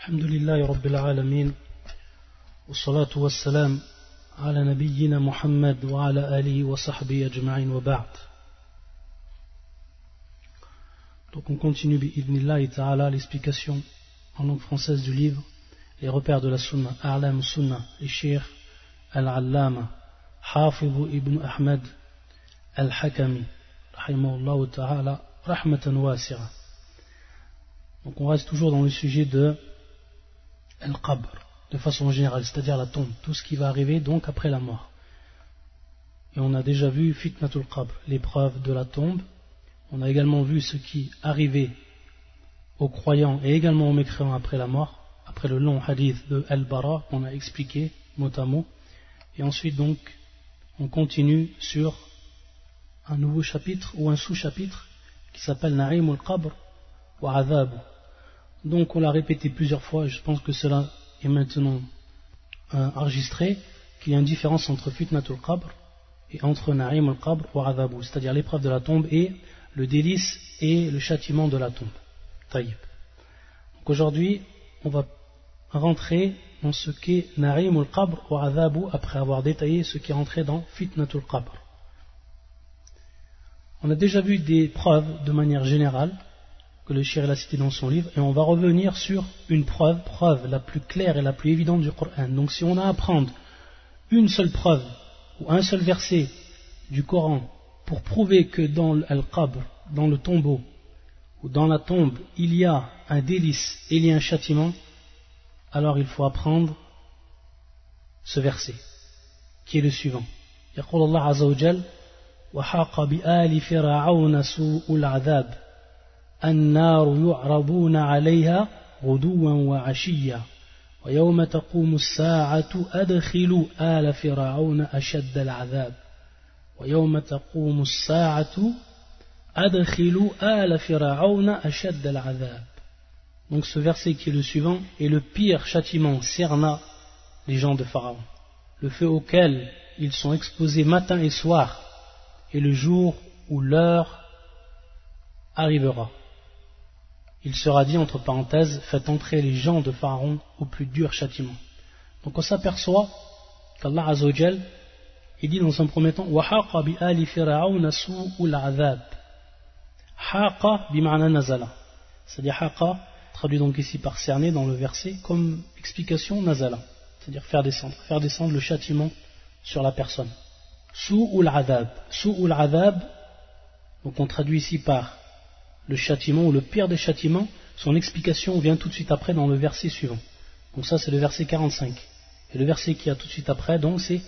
الحمد لله رب العالمين والصلاة والسلام على نبينا محمد وعلى آله وصحبه أجمعين وبعد Donc on continue bi'idnillahi ta'ala l'explication en langue française du livre Les repères de la Sunna, A'lam Sunna, et Cheikh Al-Allama, Hafiz ibn Ahmed Al-Hakami, rahimahullah ta'ala, rahmatan wasi'a. Donc on reste toujours dans le sujet de Al-Qabr, de façon générale, c'est-à-dire la tombe, tout ce qui va arriver donc après la mort. Et on a déjà vu Fitnatul Qabr, l'épreuve de la tombe, on a également vu ce qui arrivait aux croyants et également aux mécréants après la mort, après le long hadith de Al-Bara qu'on a expliqué mot à mot. Et ensuite donc, on continue sur un nouveau chapitre ou un sous-chapitre qui s'appelle Na'im al-Qabr wa. Donc on l'a répété plusieurs fois, je pense que cela est maintenant euh, enregistré, qu'il y a une différence entre Fitnatul Qabr et entre Na'im al-Qabr wa Adhab, c'est-à-dire l'épreuve de la tombe et le délice et le châtiment de la tombe. Taïb. Donc aujourd'hui, on va rentrer dans ce qu'est Narim al-Qabr Adhabu après avoir détaillé ce qui est rentré dans Fitnatul Qabr. On a déjà vu des preuves de manière générale que le shir a cité dans son livre et on va revenir sur une preuve, preuve la plus claire et la plus évidente du Coran. Donc si on a à prendre une seule preuve ou un seul verset du Coran pour prouver que dans Al-Qabr, dans le tombeau, ou dans la tombe, il y a un délice et il y a un châtiment, alors il faut apprendre ce verset, qui est le suivant. يقول الله عز وجل وحاق بآل فرعون سوء العذاب النار يعرضون عليها غدوا وعشيا ويوم تقوم الساعة أدخلوا آل فرعون أشد العذاب ويوم تقوم الساعة أدخلوا آل فرعون أشد العذاب Donc ce verset qui est le suivant est le pire châtiment cerna les gens de Pharaon, le feu auquel ils sont exposés matin et soir, et le jour où l'heure arrivera. Il sera dit entre parenthèses, faites entrer les gens de Pharaon au plus dur châtiment. Donc on s'aperçoit qu'Allah Azzawajal il dit dans un premier temps وَحَاقَ بِآلِ فِرَعَوْنَ سُوءُ الْعَذَابِ Haqa bima'na nazala. C'est-à-dire haqa, traduit donc ici par cerner dans le verset, comme explication nazala. C'est-à-dire faire descendre, faire descendre le châtiment sur la personne. Su'ul adab. Su'ul adab, donc on traduit ici par le châtiment ou le pire des châtiments, son explication vient tout de suite après dans le verset suivant. Donc ça c'est le verset 45. Et le verset qui a tout de suite après, donc c'est.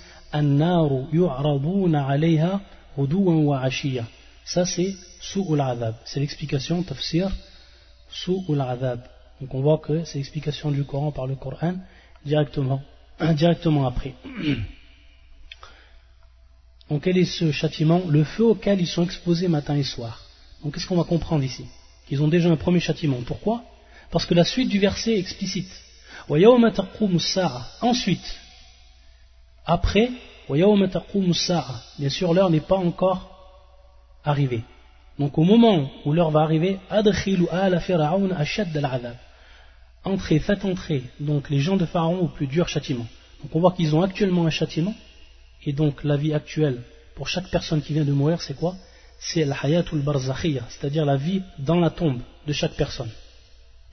Ça c'est Su'ul adab. C'est l'explication tafsir Su'ul adab. Donc on voit que c'est l'explication du Coran par le Coran directement, directement après. Donc quel est ce châtiment? Le feu auquel ils sont exposés matin et soir. Donc qu'est-ce qu'on va comprendre ici Qu'ils ont déjà un premier châtiment. Pourquoi Parce que la suite du verset est explicite. Ensuite, après, bien sûr l'heure n'est pas encore arrivée. Donc au moment où l'heure va arriver, Entrez, faites entrer donc les gens de Pharaon au plus dur châtiment. Donc on voit qu'ils ont actuellement un châtiment, et donc la vie actuelle pour chaque personne qui vient de mourir, c'est quoi C'est la c'est-à-dire la vie dans la tombe de chaque personne.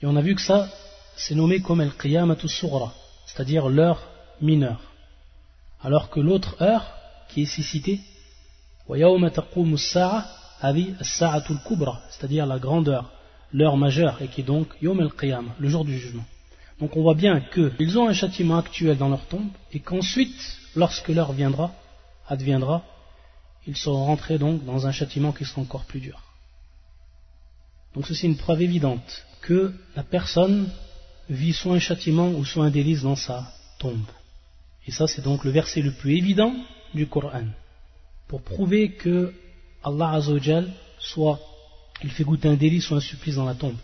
Et on a vu que ça, c'est nommé comme el qiyamatu sughra, c'est-à-dire l'heure mineure. Alors que l'autre heure, qui est ici citée, c'est-à-dire la grandeur, l'heure majeure, et qui est donc Yom el Qiyam, le jour du jugement. Donc on voit bien qu'ils ont un châtiment actuel dans leur tombe, et qu'ensuite, lorsque l'heure viendra, adviendra, ils seront rentrés donc dans un châtiment qui sera encore plus dur. Donc ceci est une preuve évidente que la personne vit soit un châtiment ou soit un délice dans sa tombe. Et ça c'est donc le verset le plus évident du Coran, pour prouver que Allah Azzawajal, soit il fait goûter un délice ou un supplice dans la tombe.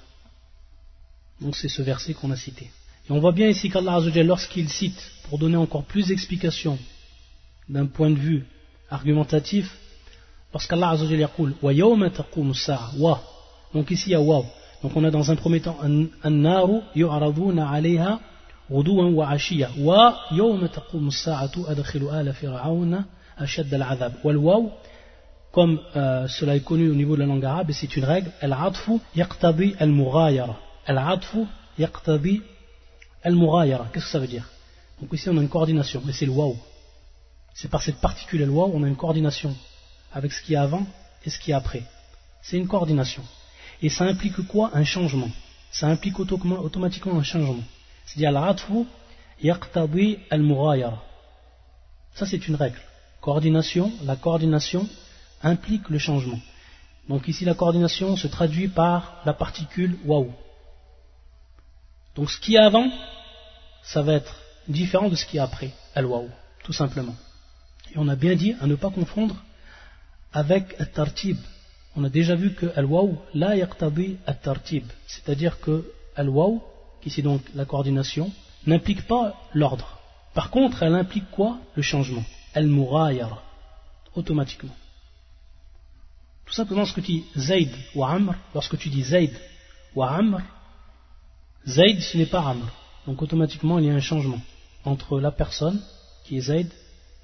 Donc c'est ce verset qu'on a cité. Et on voit bien ici qu'Allah Azzawajal, lorsqu'il cite, pour donner encore plus d'explications d'un point de vue argumentatif, lorsqu'Allah Azzawajal dit wa yawma wa, donc ici il y a waw, Donc on a dans un premier temps النار يعرضون عليها غدوا وعشيا ويوم تقوم الساعة أدخل آل فرعون أشد العذاب والواو comme euh, cela est connu au niveau de la langue arabe, et c'est une règle, al-atfu yaqtabi al-mughayara. Al-atfu yaqtabi al-mughayara. Qu'est-ce que ça veut dire Donc ici on a une coordination, mais c'est le waouh. C'est par cette particule le waouh, on a une coordination avec ce qui est avant et ce qui est après. C'est une coordination. Et ça implique quoi? Un changement. Ça implique automatiquement un changement. C'est-à-dire al-atfu yaqtabi al-mughayara. Ça c'est une règle. Coordination, la coordination implique le changement. Donc ici la coordination se traduit par la particule waouh. Donc ce qui est avant, ça va être différent de ce qui est après, al-waouh, tout simplement. Et on a bien dit à ne pas confondre avec al-tartib. On a déjà vu que al-waouh la yaqtabi al-tartib, c'est-à-dire que al-waouh, qui c'est donc la coordination, n'implique pas l'ordre. Par contre, elle implique quoi? Le changement. Al-murayara, automatiquement. Tout simplement ce que tu dis Zayd ou Amr, lorsque tu dis Zayd ou Amr, Zayd ce n'est pas Amr. Donc automatiquement il y a un changement entre la personne qui est Zayd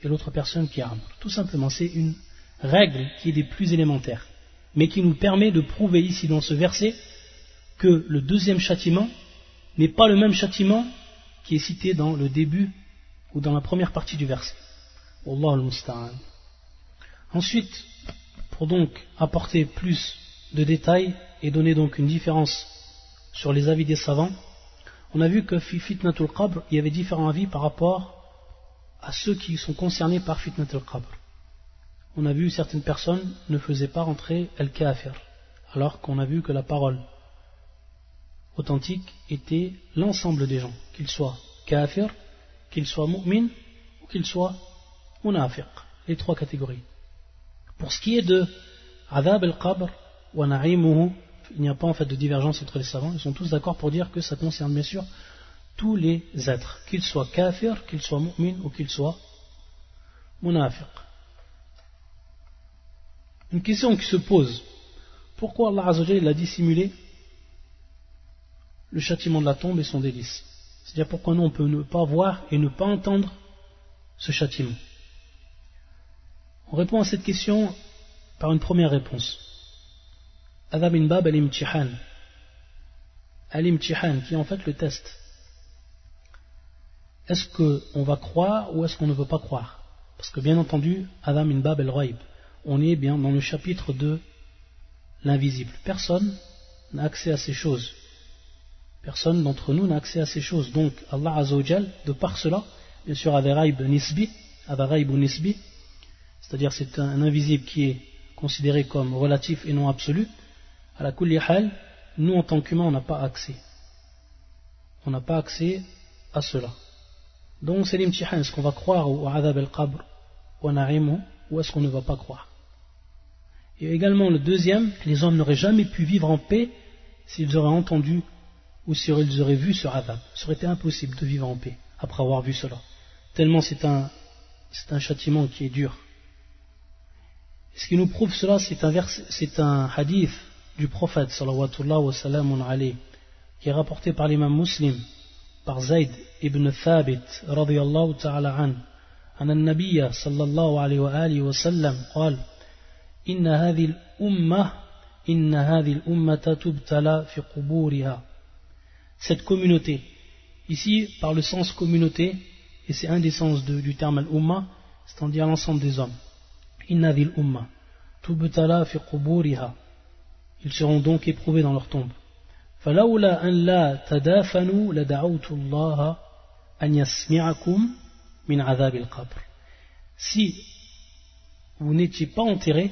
et l'autre personne qui Amr. Tout simplement, c'est une règle qui est des plus élémentaires, mais qui nous permet de prouver ici dans ce verset que le deuxième châtiment n'est pas le même châtiment qui est cité dans le début ou dans la première partie du verset. Al-Musta'an. Ensuite, pour donc apporter plus de détails et donner donc une différence sur les avis des savants, on a vu que Fitnatul Qabr, il y avait différents avis par rapport à ceux qui sont concernés par Fitnatul Qabr. On a vu certaines personnes ne faisaient pas rentrer El-Kafir, alors qu'on a vu que la parole authentique était l'ensemble des gens, qu'ils soient Kafir, qu'ils soient Mu'min ou qu'ils soient Munafiq, les trois catégories. Pour ce qui est de Adab al-Qabr wa na'imuhu, il n'y a pas en fait de divergence entre les savants, ils sont tous d'accord pour dire que ça concerne bien sûr tous les êtres, qu'ils soient kafir, qu'ils soient mu'min ou qu'ils soient munafiq. Une question qui se pose, pourquoi Allah Azzawajal a dissimulé le châtiment de la tombe et son délice? C'est-à-dire pourquoi nous on peut ne pas voir et ne pas entendre ce châtiment? On répond à cette question par une première réponse. Adab bab al-imtihan. Al-imtihan, qui est en fait le test. Est-ce qu'on va croire ou est-ce qu'on ne veut pas croire? Parce que bien entendu, Adam bab al on est bien dans le chapitre de l'invisible. Personne n'a accès à ces choses. Personne d'entre nous n'a accès à ces choses. Donc Allah Azzawajal, de par cela, bien sûr, Averaib Nisbi, Nisbi, c'est-à-dire c'est un, invisible qui est considéré comme relatif et non absolu, à la kulli nous en tant qu'humains on n'a pas accès. On n'a pas accès à cela. Donc c'est l'imtihan, est-ce qu'on va croire au adab al-qabr ou ou est-ce qu'on ne va pas croire? Et également le deuxième, les hommes n'auraient jamais pu vivre en paix s'ils auraient entendu ou s'ils auraient vu ce adab. Ce été impossible de vivre en paix après avoir vu cela. Tellement c'est un, un châtiment qui est dur. Ce qui nous prouve cela, c'est un, c'est un hadith du prophète sallallahu alayhi, qui est rapporté par l'imam muslim, par Zayd ibn Thabit radiyallahu ta'ala an, أن النبي صلى الله عليه وآله وسلم قال إن هذه الأمة إن هذه الأمة تبتلى في قبورها Cette communauté, ici par le sens communauté, et c'est un des sens de, du terme al-umma, c'est-à-dire l'ensemble des hommes. Ils seront donc éprouvés dans leur tombe. Si vous n'étiez pas enterré,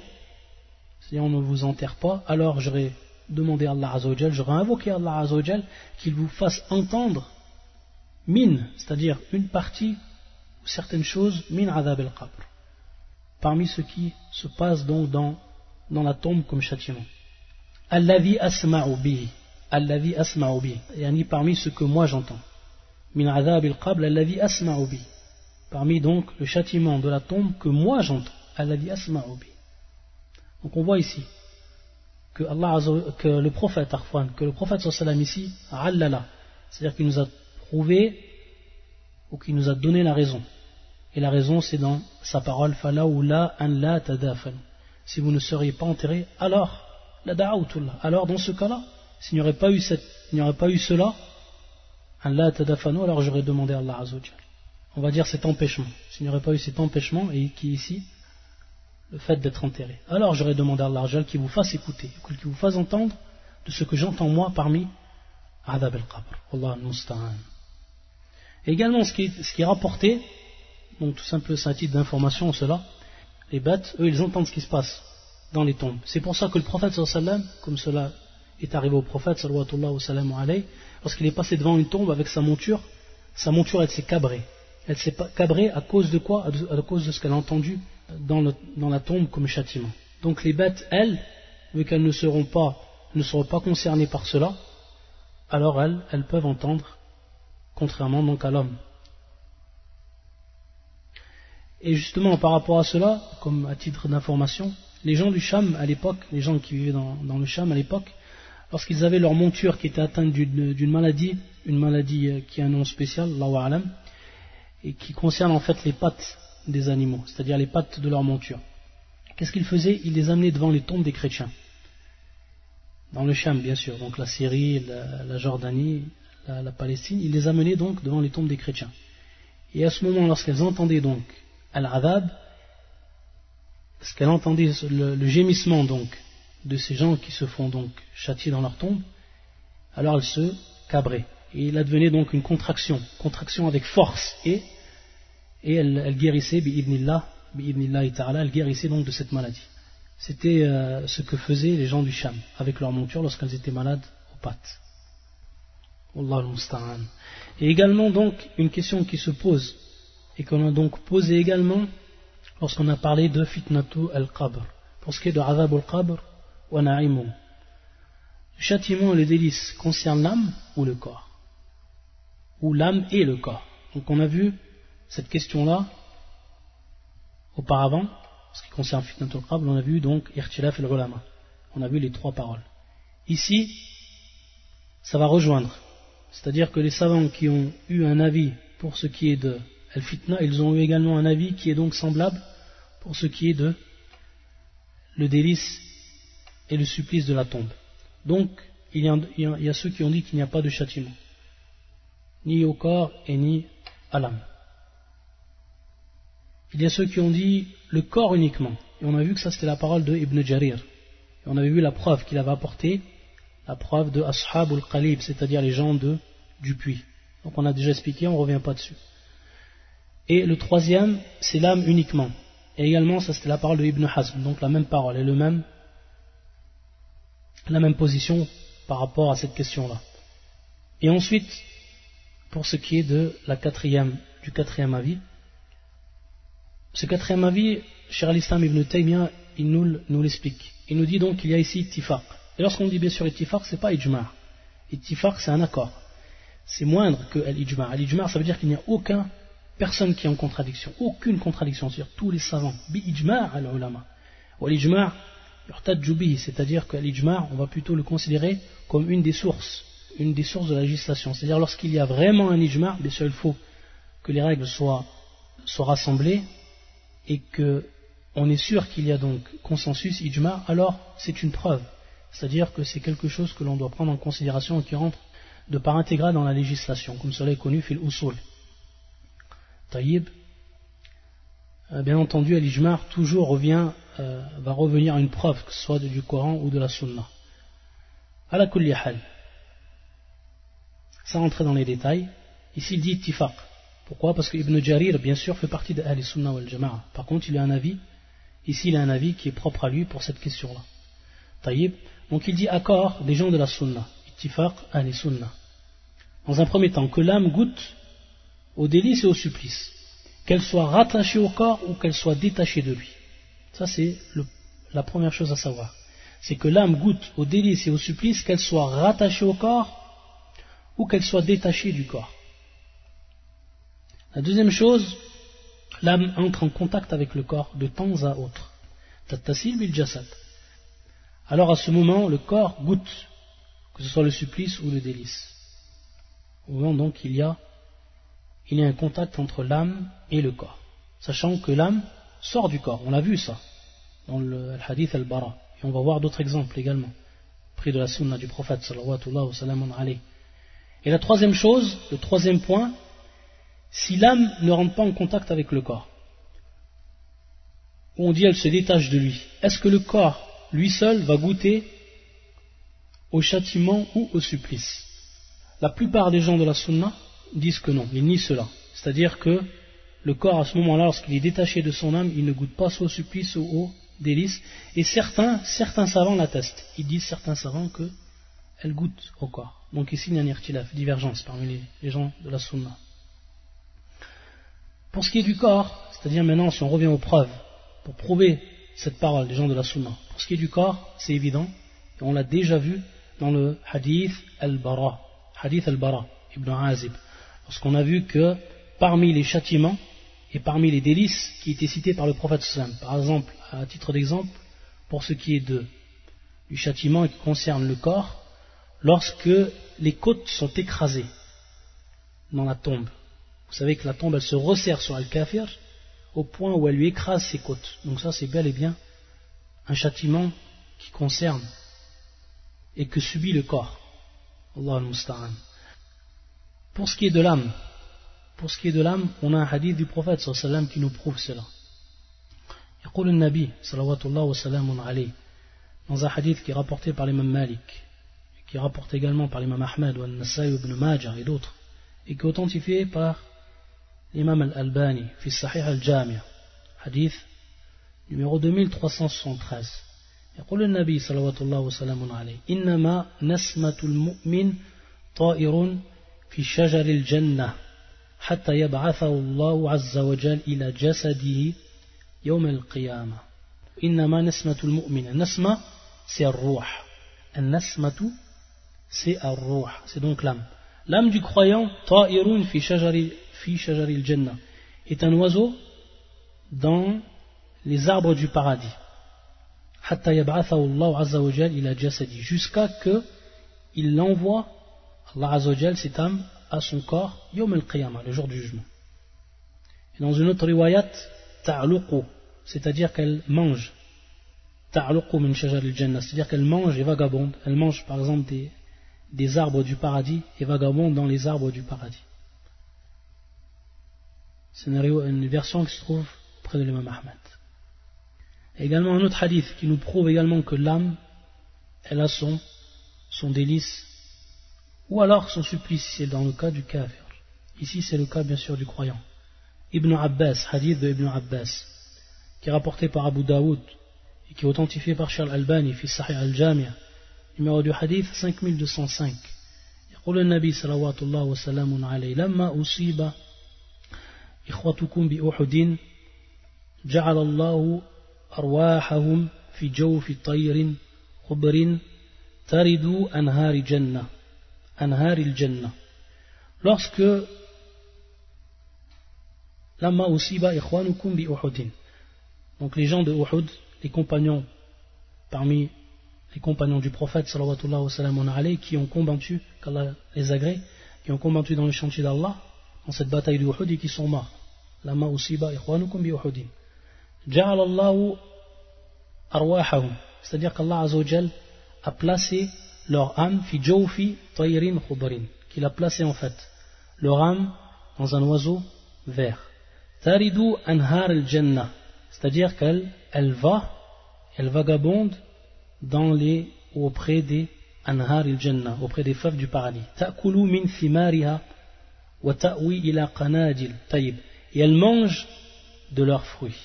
si on ne vous enterre pas, alors j'aurais demandé à Allah Azzawajal, j'aurais invoqué Allah Azzawajal qu'il vous fasse entendre min, c'est-à-dire une partie ou certaines choses min adab al-qabr parmi ce qui se passe donc dans, la tombe comme châtiment. Allavi asma'u bihi. Allavi asma'u bihi. Yani parmi ce que moi j'entends. Parmi donc le châtiment de la tombe que moi j'entends. Donc on voit ici que, Allah, que le prophète, que le prophète sallam ici, c'est-à-dire qu'il nous a prouvé ou qu'il nous a donné la raison. Et la raison, c'est dans sa parole, fala ou la an la tadafan. Si vous ne seriez pas enterré, alors, la da'autullah. Alors, dans ce cas-là, s'il n'y aurait pas eu cette, il n'y aurait pas eu cela, an la tadafanu, alors j'aurais demandé à Allah Azzawajal. On va dire cet empêchement. S'il n'y aurait pas eu cet empêchement, et qui ici, le fait d'être enterré. Alors j'aurais demandé à Allah qu'il vous fasse écouter, qu'il vous fasse entendre de ce que j'entends moi parmi Adab al-Qabr. Allah. Également, ce qui, est, ce qui est rapporté, donc tout simplement c'est un titre d'information, cela, les bêtes, eux, ils entendent ce qui se passe dans les tombes. C'est pour ça que le prophète, comme cela est arrivé au prophète, sallam lorsqu'il est passé devant une tombe avec sa monture, sa monture, elle s'est cabrée. Elle s'est cabrée à cause de quoi? À cause de ce qu'elle a entendu dans, la tombe comme châtiment. Donc les bêtes, elles, vu qu'elles ne seront pas, ne seront pas concernées par cela, alors elles, elles peuvent entendre, contrairement donc à l'homme. Et justement, par rapport à cela, comme à titre d'information, les gens du Cham à l'époque, les gens qui vivaient dans, le Cham à l'époque, lorsqu'ils avaient leur monture qui était atteinte d'une maladie, une maladie euh, qui a un nom spécial, alam, et qui concerne en fait les pattes des animaux, c'est-à-dire les pattes de leur monture. Qu'est-ce qu'ils faisaient? Ils les amenaient devant les tombes des chrétiens. Dans le Cham, bien sûr, donc la Syrie, la, Jordanie, la, Palestine, ils les amenaient donc devant les tombes des chrétiens. Et à ce moment, lorsqu'elles entendaient donc Al-Adab, parce qu'elles entendaient le, gémissement donc de ces gens qui se font donc châtier dans leur tombe, alors elles se cabraient. Et il advenait donc une contraction, contraction avec force, et et elle, guérissait, bi'ibnillah, ta'ala, elle guérissait donc de cette maladie. C'était euh, ce que faisaient les gens du Sham avec leur monture lorsqu'elles étaient malades aux pattes. Allah Et également donc une question qui se pose et qu'on a donc posé également lorsqu'on a parlé de fitnatu al-qabr. Pour ce qui est de azab al-qabr wa. Le châtiment et le délice concernent l'âme ou le corps Ou l'âme et le corps. Donc on a vu cette question-là, auparavant, ce qui concerne Fitnatul on a vu donc Irtilaf el Ulama. On a vu les trois paroles. Ici, ça va rejoindre. C'est-à-dire que les savants qui ont eu un avis pour ce qui est de Al-Fitna, ils ont eu également un avis qui est donc semblable pour ce qui est de le délice et le supplice de la tombe. Donc, il y a, ceux qui ont dit qu'il n'y a pas de châtiment, ni au corps et ni à l'âme. Il y a ceux qui ont dit le corps uniquement. Et on a vu que ça c'était la parole de Ibn Jarir. Et on avait vu la preuve qu'il avait apportée, la preuve de Ashab al-Qalib, c'est-à-dire les gens de, du puits. Donc on a déjà expliqué, on ne revient pas dessus. Et le troisième, c'est l'âme uniquement. Et également, ça c'était la parole de Ibn Hazm, donc la même parole et le même, la même position par rapport à cette question-là. Et ensuite, pour ce qui est de la quatrième, du quatrième avis, ce quatrième avis, cher al-Islam ibn Taymiyyah, il nous, l'explique. Il nous dit donc qu'il y a ici ittifaq. Et lorsqu'on dit bien sûr ittifaq, c'est pas ijma'. Ittifaq, c'est un accord. C'est moindre que l'ijma'. Al-ijma', ça veut dire qu'il n'y a aucun personne qui est en contradiction. Aucune contradiction. C'est-à-dire tous les savants. Bi ijma' al-ulama. Ou l'ijma' c'est-à-dire que l'ijma' on va plutôt le considérer comme une des sources, une des sources de la législation. C'est-à-dire lorsqu'il y a vraiment un ijma', bien sûr il faut que les règles soient, rassemblées et qu'on est sûr qu'il y a donc consensus, ijma, alors c'est une preuve. C'est-à-dire que c'est quelque chose que l'on doit prendre en considération et qui rentre de part intégrale dans la législation, comme cela est connu fil usul. Taïb, euh, bien entendu, l'ijma toujours revient, euh, va revenir à une preuve, que ce soit du Coran ou de la Sunna. À la hal. Sans rentrer dans les détails, ici il dit tifaq. Pourquoi? Parce que Ibn Jarir, bien sûr, fait partie de Ahl Sunnah wal Jama'a. Par contre, il a un avis, ici il a un avis qui est propre à lui pour cette question-là. Taïb. Donc il dit accord des gens de la Sunnah. Ittifaq Ahl Sunnah. Dans un premier temps, que l'âme goûte au délice et au supplice. Qu'elle soit rattachée au corps ou qu'elle soit détachée de lui. Ça, c'est la première chose à savoir. C'est que l'âme goûte au délice et au supplice, qu'elle soit rattachée au corps ou qu'elle soit détachée du corps. La deuxième chose, l'âme entre en contact avec le corps de temps à autre. alors à ce moment, le corps goûte, que ce soit le supplice ou le délice. Au moment donc, il y a, il y a un contact entre l'âme et le corps, sachant que l'âme sort du corps. On a vu ça dans le hadith al-Bara. Et on va voir d'autres exemples également, près de la sunna du prophète sallallahu alayhi Et la troisième chose, le troisième point, si l'âme ne rentre pas en contact avec le corps, on dit elle se détache de lui, est-ce que le corps, lui seul, va goûter au châtiment ou au supplice? La plupart des gens de la sunna disent que non, ils nient cela. C'est-à-dire que le corps, à ce moment-là, lorsqu'il est détaché de son âme, il ne goûte pas soit au supplice ou au délice. Et certains, certains savants l'attestent. Ils disent, certains savants, que elle goûte au corps. Donc ici, il y a une divergence parmi les, gens de la sunna. Pour ce qui est du corps, c'est-à-dire maintenant, si on revient aux preuves, pour prouver cette parole des gens de la sunna, pour ce qui est du corps, c'est évident, et on l'a déjà vu dans le hadith al-Bara, hadith al-Bara, Ibn Azib, lorsqu'on a vu que parmi les châtiments et parmi les délices qui étaient cités par le prophète sallam, par exemple, à titre d'exemple, pour ce qui est du châtiment qui concerne le corps, lorsque les côtes sont écrasées dans la tombe. Vous savez que la tombe, elle se resserre sur Al-Kafir au point où elle lui écrase ses côtes. Donc ça, c'est bel et bien un châtiment qui concerne et que subit le corps. Allah al-Musta'an. Pour ce qui est de l'âme, pour ce qui est de l'âme, on a un hadith du prophète sallam qui nous prouve cela. يقول النبي صلوات الله وسلام عليه dans un hadith qui est rapporté par l'imam Malik qui est rapporté également par l'imam Ahmed ou Nasai ibn Majah et d'autres et qui est authentifié par l'imam Al-Albani fi Sahih Al-Jami' hadith numéro 2373 يقول النبي صلوات الله وسلام عليه إنما نسمة المؤمن طائر في شجر الجنة حتى يبعثه الله عز وجل إلى جسده يوم القيامة. إنما نسمة المؤمن النسمة c'est الروح. النسمة c'est الروح. C'est donc l'âme. L'âme du croyant طائر في شجر في شجر الجنة. Est un oiseau dans les arbres du paradis. حتى يبعثه الله عز وجل إلى جسده. Jusqu'à que il l'envoie Allah Azzawajal s'étame à son corps Yom al le jour du jugement. Et dans une autre riwayat, ta'luqu, c'est-à-dire qu'elle mange. Ta'luqu min shajar al-jannah, c'est-à-dire qu'elle mange et vagabonde. Elle mange par exemple des, des arbres du paradis et vagabonde dans les arbres du paradis. C'est une, version qui se trouve près de l'imam Ahmed. Et également un autre hadith qui nous prouve également que l'âme, elle a son, son délice ou alors son supplice, c'est dans le cas du kafir. Ici, c'est le cas bien sûr du croyant. Ibn Abbas, hadith de Ibn Abbas, qui est rapporté par Abu Daoud et qui est authentifié par Charles Albani, fils Sahih al-Jamia, numéro du hadith 5205. يقول النبي صلوات الله وسلام عليه لما أصيب إخوتكم بأحد جعل الله أرواحهم في جوف طير خبر ترد أنهار جنة anharil jannah. Lorsque lama usiba ikhwanukum bi Uhudin. Donc les gens de Uhud, les compagnons parmi les compagnons du prophète sallallahu alayhi qui ont combattu, qu'Allah les agrée, qui ont combattu dans le chantier d'Allah, dans cette bataille de Uhud et qui sont morts. Lama usiba ikhwanukum bi Uhudin. Ja'al Allahu arwahahum. C'est-à-dire qu'Allah a placé leur âme fi jawfi tayrin khudrin, qu'il a placé en fait leur âme dans un oiseau vert. Taridu anhar al-jannah, c'est-à-dire qu'elle elle va, elle vagabonde dans les auprès des anhar al-jannah, auprès des fèves du paradis. Ta'kulu min thimariha wa ta'wi ila qanadil tayyib. Et elle mange de leurs fruits,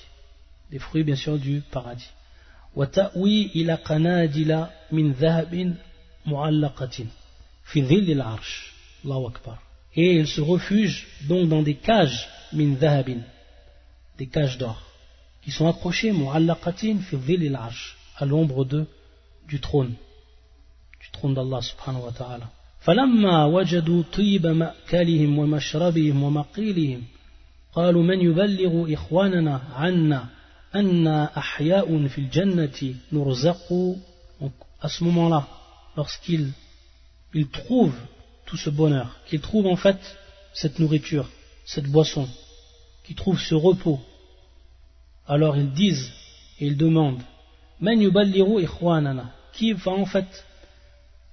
des fruits bien sûr du paradis. Wa ta'wi ila qanadila min dhahabin et il se refuge donc dans des cages min des cages d'or qui sont accrochées mu'allaqatin fi dhil à l'ombre de du trône du trône d'Allah subhanahu wa ta'ala فلما وجدوا طيب مأكلهم ومشربهم ومقيلهم قالوا من يبلغ إخواننا عنا أن أحياء في الجنة نرزق Donc, à ce moment-là, lorsqu'il il trouve tout ce bonheur, qu'il trouve en fait cette nourriture, cette boisson, qu'il trouve ce repos, alors ils disent et ils demandent qui va en fait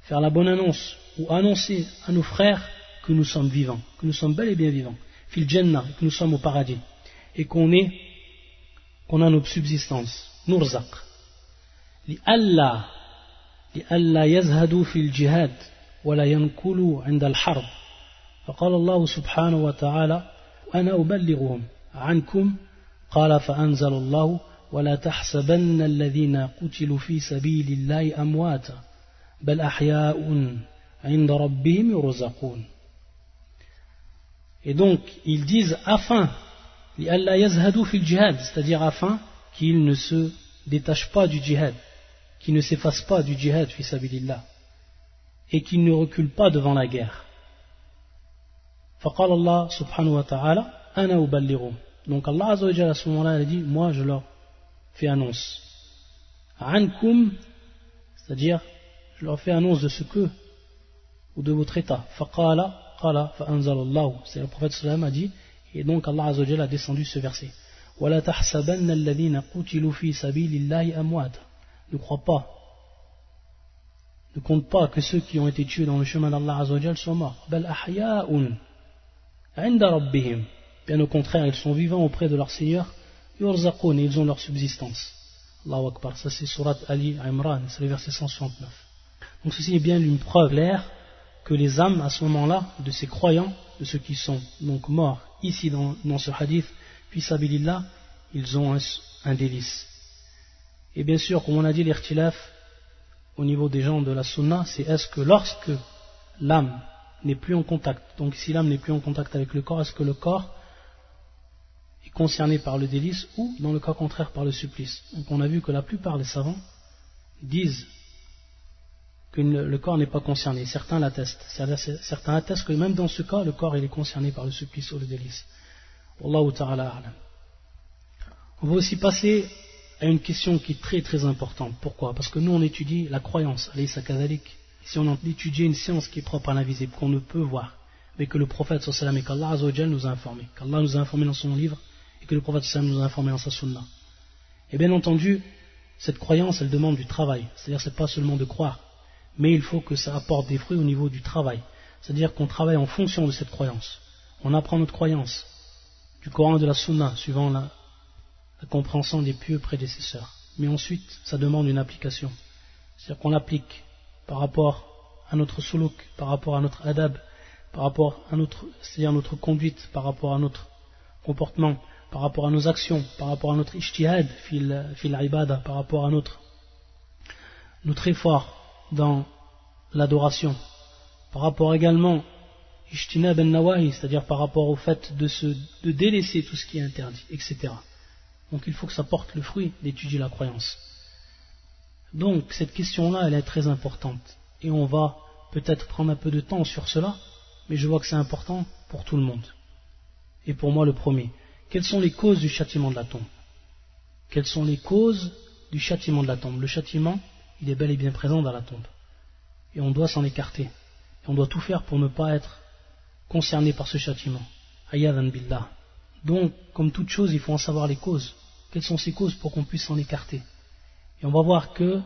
faire la bonne annonce ou annoncer à nos frères que nous sommes vivants, que nous sommes bel et bien vivants, fil que nous sommes au paradis et qu'on est qu'on a nos subsistances, nurzaq. Allah لألا يزهدوا في الجهاد ولا ينكلوا عند الحرب. فقال الله سبحانه وتعالى أنا أبلغهم عنكم. قال فأنزل الله ولا تحسبن الذين قتلوا في سبيل الله أمواتا بل أحياء عند ربهم يرزقون. Et donc, ils disent afin, c'est-à-dire afin qu'ils ne se détachent pas du djihad, qu'ils ne s'effacent pas du djihad, et qu'ils ne reculent pas devant la guerre. فقال الله سبحانه وتعالى أنا أبلغهم donc Allah Azza wa à ce moment-là il a dit moi je leur fais annonce ankum c'est-à-dire je leur fais annonce de ce que ou de votre état faqala qala fa'anzal Allah c'est le prophète sallam a dit et donc Allah Azza wa a descendu ce verset ولا تحسبن الذين قتلوا في سبيل الله أمواتا ne crois pas ne compte pas que ceux qui ont été tués dans le chemin d'Allah Azza wa soient morts Bien au contraire, ils sont vivants auprès de leur Seigneur, et ils ont leur subsistance. Akbar, ça c'est Surat Ali Imran, c'est le verset 169. Donc ceci est bien une preuve claire que les âmes à ce moment-là, de ces croyants, de ceux qui sont donc morts ici dans, ce hadith, puis Sabilillah, ils ont un, délice. Et bien sûr, comme on a dit, l'irtilaf au niveau des gens de la sunna, c'est est-ce que lorsque l'âme n'est plus en contact. Donc si l'âme n'est plus en contact avec le corps, est-ce que le corps est concerné par le délice ou dans le cas contraire par le supplice? Donc on a vu que la plupart des savants disent que le corps n'est pas concerné. Certains l'attestent. Certains attestent que même dans ce cas, le corps est concerné par le supplice ou le délice. ta'ala On va aussi passer à une question qui est très très importante. Pourquoi? Parce que nous on étudie la croyance, kadalik si on étudie une science qui est propre à l'invisible, qu'on ne peut voir, mais que le prophète et qu'Allah nous a informé, qu'Allah nous a informé dans son livre et que le prophète nous a informé dans sa sunna. Et bien entendu, cette croyance, elle demande du travail. C'est-à-dire, c'est pas seulement de croire, mais il faut que ça apporte des fruits au niveau du travail. C'est-à-dire qu'on travaille en fonction de cette croyance. On apprend notre croyance du Coran et de la Sunna, suivant la, la compréhension des pieux prédécesseurs. Mais ensuite, ça demande une application. C'est-à-dire qu'on l'applique par rapport à notre suluk, par rapport à notre adab, par rapport à notre, c'est-à-dire notre conduite, par rapport à notre comportement, par rapport à nos actions, par rapport à notre ijtihad fil, fil par rapport à notre, notre effort dans l'adoration, par rapport également ijtinab ben nawahi, c'est-à-dire par rapport au fait de, se, de délaisser tout ce qui est interdit, etc. Donc il faut que ça porte le fruit d'étudier la croyance. Donc cette question-là, elle est très importante. Et on va peut-être prendre un peu de temps sur cela, mais je vois que c'est important pour tout le monde. Et pour moi le premier. Quelles sont les causes du châtiment de la tombe? Quelles sont les causes du châtiment de la tombe? Le châtiment, il est bel et bien présent dans la tombe. Et on doit s'en écarter. Et on doit tout faire pour ne pas être concerné par ce châtiment. Ayadan billah. Donc, comme toute chose, il faut en savoir les causes. Quelles sont ces causes pour qu'on puisse s'en écarter et on va voir que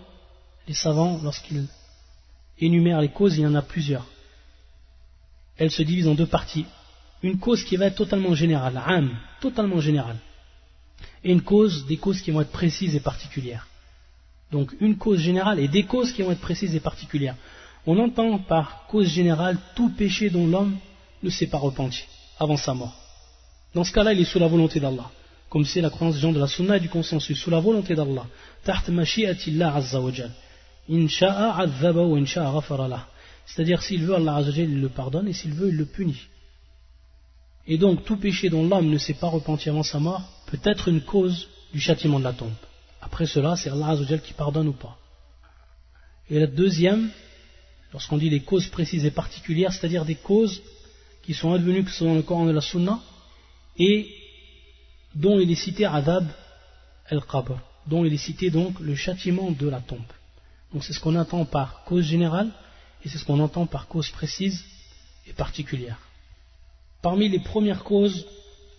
les savants, lorsqu'ils énumèrent les causes, il y en a plusieurs. Elles se divisent en deux parties. Une cause qui va être totalement générale, âme, totalement générale. Et une cause, des causes qui vont être précises et particulières. Donc une cause générale et des causes qui vont être précises et particulières. On entend par cause générale tout péché dont l'homme ne s'est pas repenti avant sa mort. Dans ce cas-là, il est sous la volonté d'Allah comme c'est la croyance des gens de la sunna et du consensus, sous la volonté d'Allah. C'est-à-dire, s'il veut, Allah il le pardonne, et s'il veut, il le punit. Et donc, tout péché dont l'homme ne s'est pas repenti avant sa mort peut être une cause du châtiment de la tombe. Après cela, c'est Allah qui pardonne ou pas. Et la deuxième, lorsqu'on dit les causes précises et particulières, c'est-à-dire des causes qui sont advenues que selon le Coran de la Sunna, et dont il est cité Adab el-Qabr, dont il est cité donc le châtiment de la tombe. Donc c'est ce qu'on entend par cause générale et c'est ce qu'on entend par cause précise et particulière. Parmi les premières causes,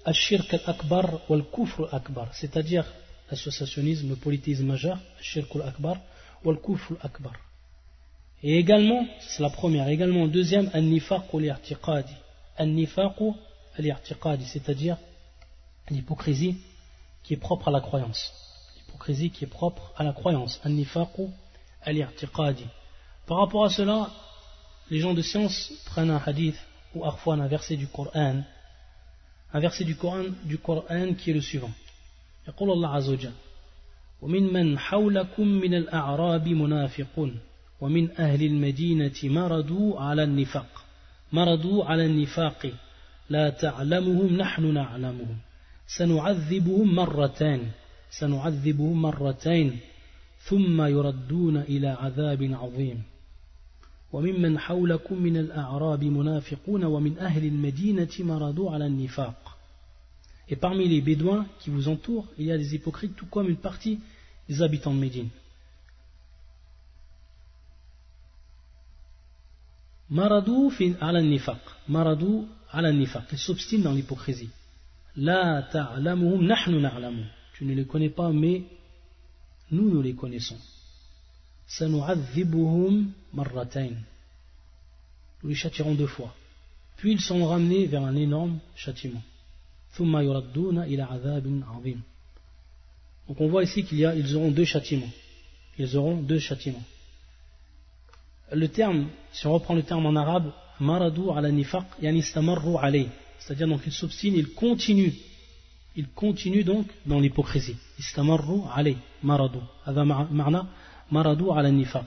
al-shirk al-akbar ou al-kufr al-akbar, c'est-à-dire l'associationnisme, le polythéisme majeur, al-shirk al-akbar ou al-kufr al-akbar. Et également, c'est la première, également deuxième, al-nifaq al-i'tiqadi. Al-nifaq al-i'tiqadi, c'est-à-dire l'hypocrisie qui est propre à la croyance. L'hypocrisie qui est propre à la croyance. Al-nifaq al-i'tiqadi. Par rapport à cela, les gens de science prennent un hadith ou parfois un verset du Coran, un verset du Coran, du Coran qui est le suivant. يقول الله عز وجل ومن من حولكم من الأعراب منافقون ومن أهل المدينة مرضوا على النفاق مرضوا على النفاق لا تعلمهم نحن نعلمهم سنعذبهم مرتين سنعذبهم مرتين ثم يردون إلى عذاب عظيم وممن حولكم من الأعراب منافقون ومن أهل المدينة مرضوا على النفاق Et parmi les Bédouins qui vous entourent, il y a des hypocrites, tout comme une partie des habitants de Médine. Maradou ala nifaq. Maradou ala nifaq. Ils s'obstinent dans l'hypocrisie. La. Tu ne les connais pas, mais nous, nous les connaissons. Sanu'adhibuhum marratain. Nous les châtirons deux fois. Puis ils sont ramenés vers un énorme châtiment. Donc on voit ici qu'il y a, ils auront deux châtiments. Ils auront deux châtiments le terme, si on reprend le terme en arabe, maradou ala nifaq, yani. C'est-à-dire donc il s'obstine, il continue. Il continue donc dans l'hypocrisie. Istamarru alay, maradou. Hada ma'na maradou ala nifaq.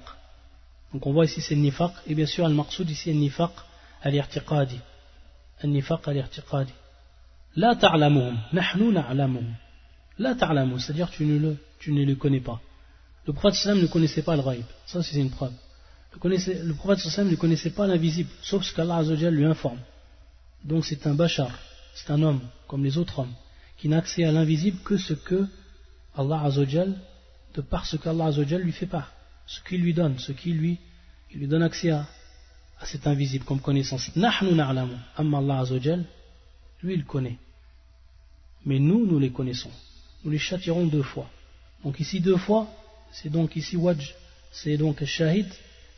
Donc on voit ici c'est nifaq, et bien sûr al-maqsoud ici nifaq al-irtiqadi. Al-nifaq al-irtiqadi. La ta'lamuhum, nahnu na'lamuhum. La c'est-à-dire tu ne le, tu ne le connais pas. Le prophète ne connaissait pas le ghaib. Ça c'est une preuve le prophète sallam ne connaissait pas l'invisible, sauf ce qu'Allah lui informe. Donc c'est un bachar, c'est un homme, comme les autres hommes, qui n'a accès à l'invisible que ce que Allah de par ce qu'Allah lui fait part, ce qu'il lui donne, ce qui lui, il lui donne accès à, cet invisible comme connaissance. Nahnu na'lamu, Allah lui il connaît. Mais nous, nous les connaissons. Nous les châtirons deux fois. Donc ici deux fois, c'est donc ici wajj, c'est donc shahid,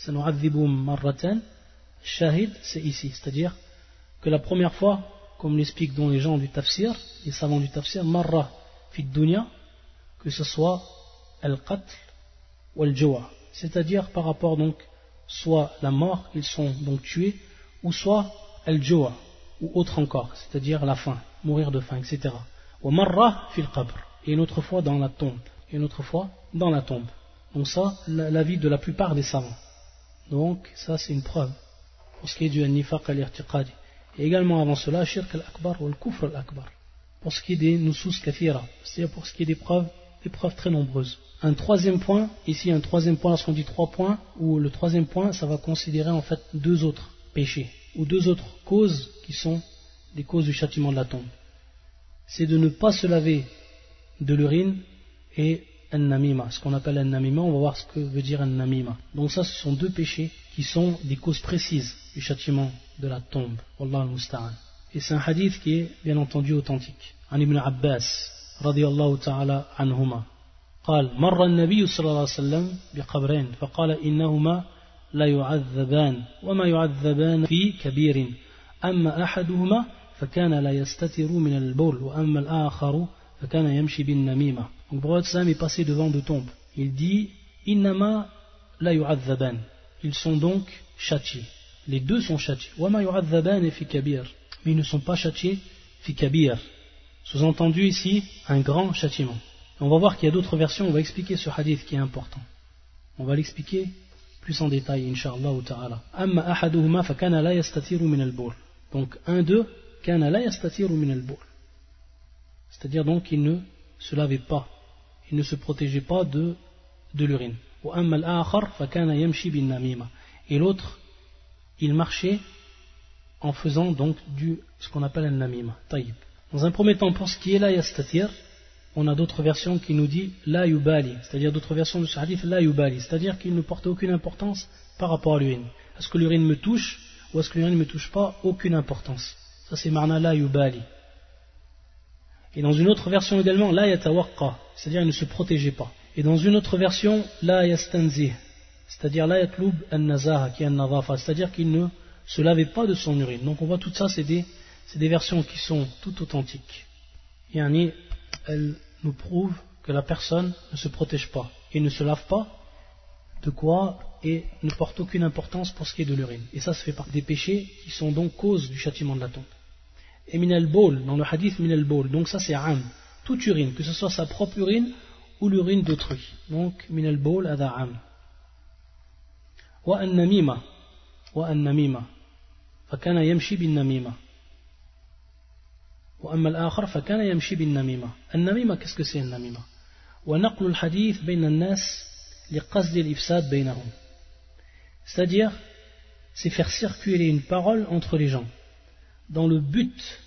marratan. Shahid, c'est ici, c'est-à-dire que la première fois, comme l'expliquent les gens du tafsir, les savants du tafsir, marra fit dunya, que ce soit al-qatl ou al-jawa, c'est-à-dire par rapport donc soit la mort, ils sont donc tués, ou soit al-jawa, ou autre encore, c'est-à-dire la faim, mourir de faim, etc. Ou marra fil qabr, et une autre fois dans la tombe, et une autre fois dans la tombe. Donc ça, l'avis de la plupart des savants. Donc, ça c'est une preuve pour ce qui est du nifaq al-irtiqadi. Et également avant cela, shirk al-akbar ou al-kufr al-akbar. Pour ce qui est des nusus kathira, c'est-à-dire pour ce qui est des preuves, des preuves très nombreuses. Un troisième point, ici un troisième point, lorsqu'on dit trois points, où le troisième point, ça va considérer en fait deux autres péchés, ou deux autres causes qui sont des causes du châtiment de la tombe. C'est de ne pas se laver de l'urine et namima ce qu'on appelle namima on va voir ce que veut dire namima Donc ça, ce sont deux péchés qui sont des causes précises du châtiment de la tombe. Wallah al Et c'est un hadith qui est bien entendu authentique. An ibn Abbas, radiyallahu ta'ala anhuma. قال مر النبي صلى الله عليه وسلم بقبرين فقال إنهما لا يعذبان وما يعذبان في كبير أما أحدهما فكان لا يستتر من البول وأما الآخر فكان يمشي بالنميمة donc, Prophète Sam est passé devant deux tombes. Il dit Innama la yu'adhaban. Ils sont donc châtiés. Les deux sont châtiés. Wama yu'adhaban fi kabir. Mais ils ne sont pas châtiés fi kabir. Sous-entendu ici, un grand châtiment. on va voir qu'il y a d'autres versions, on va expliquer ce hadith qui est important. On va l'expliquer plus en détail, inshallah ta'ala. Amma ahaduhuma fakana la yastatiru min Donc, un d'eux, kana min C'est-à-dire donc qu'il ne se lavait pas il ne se protégeait pas de, de l'urine. Et l'autre, il marchait en faisant donc du, ce qu'on appelle un namima. Dans un premier temps, pour ce qui est là, yastatir, on a d'autres versions qui nous disent la yubali, c'est-à-dire d'autres versions de ce hadith la yubali, c'est-à-dire qu'il ne porte aucune importance par rapport à l'urine. Est-ce que l'urine me touche ou est-ce que l'urine ne me touche pas? Aucune importance. Ça c'est marna la yubali. Et dans une autre version également, la yatawaqqa, c'est-à-dire ne se protégeait pas. Et dans une autre version, la yastanzi, c'est-à-dire la yatlub an-nazaha, qui est c'est-à-dire qu'il ne se lavait pas de son urine. Donc on voit tout ça, c'est des, des versions qui sont tout authentiques. Yani, elle nous prouve que la personne ne se protège pas et ne se lave pas de quoi et ne porte aucune importance pour ce qui est de l'urine. Et ça, se fait partie des péchés qui sont donc cause du châtiment de la tombe Et minal bol, dans le hadith minal bol, donc ça c'est am, toute urine, que ce soit sa propre urine ou l'urine d'autrui. Donc minal bol ada am. Wa an namima, wa an namima, fakana yamshi bin namima. وأما الآخر فكان يمشي بالنميمة النميمة qu'est-ce que c'est النميمة ونقل الحديث بين الناس لقصد الإفساد بينهم c'est-à-dire c'est faire circuler une parole entre les gens dans le but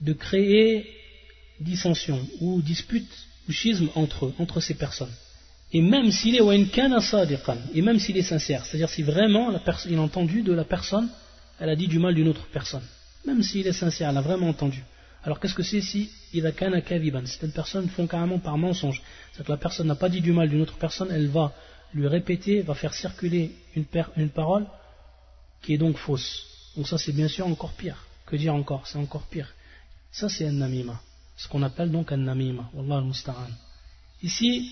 de créer dissension ou dispute ou schisme entre entre ces personnes et même s'il est et même s'il est sincère c'est-à-dire si vraiment il a entendu de la personne elle a dit du mal d'une autre personne même s'il est sincère elle a vraiment entendu alors qu'est-ce que c'est si il a kana kaviban Certaines personnes font carrément par mensonge. C'est-à-dire que la personne n'a pas dit du mal d'une autre personne, elle va lui répéter, va faire circuler une parole qui est donc fausse. Donc ça c'est bien sûr encore pire. Que dire encore? C'est encore pire. Ça c'est un namima. Ce qu'on appelle donc un namima. Wallah al-musta'an. Ici,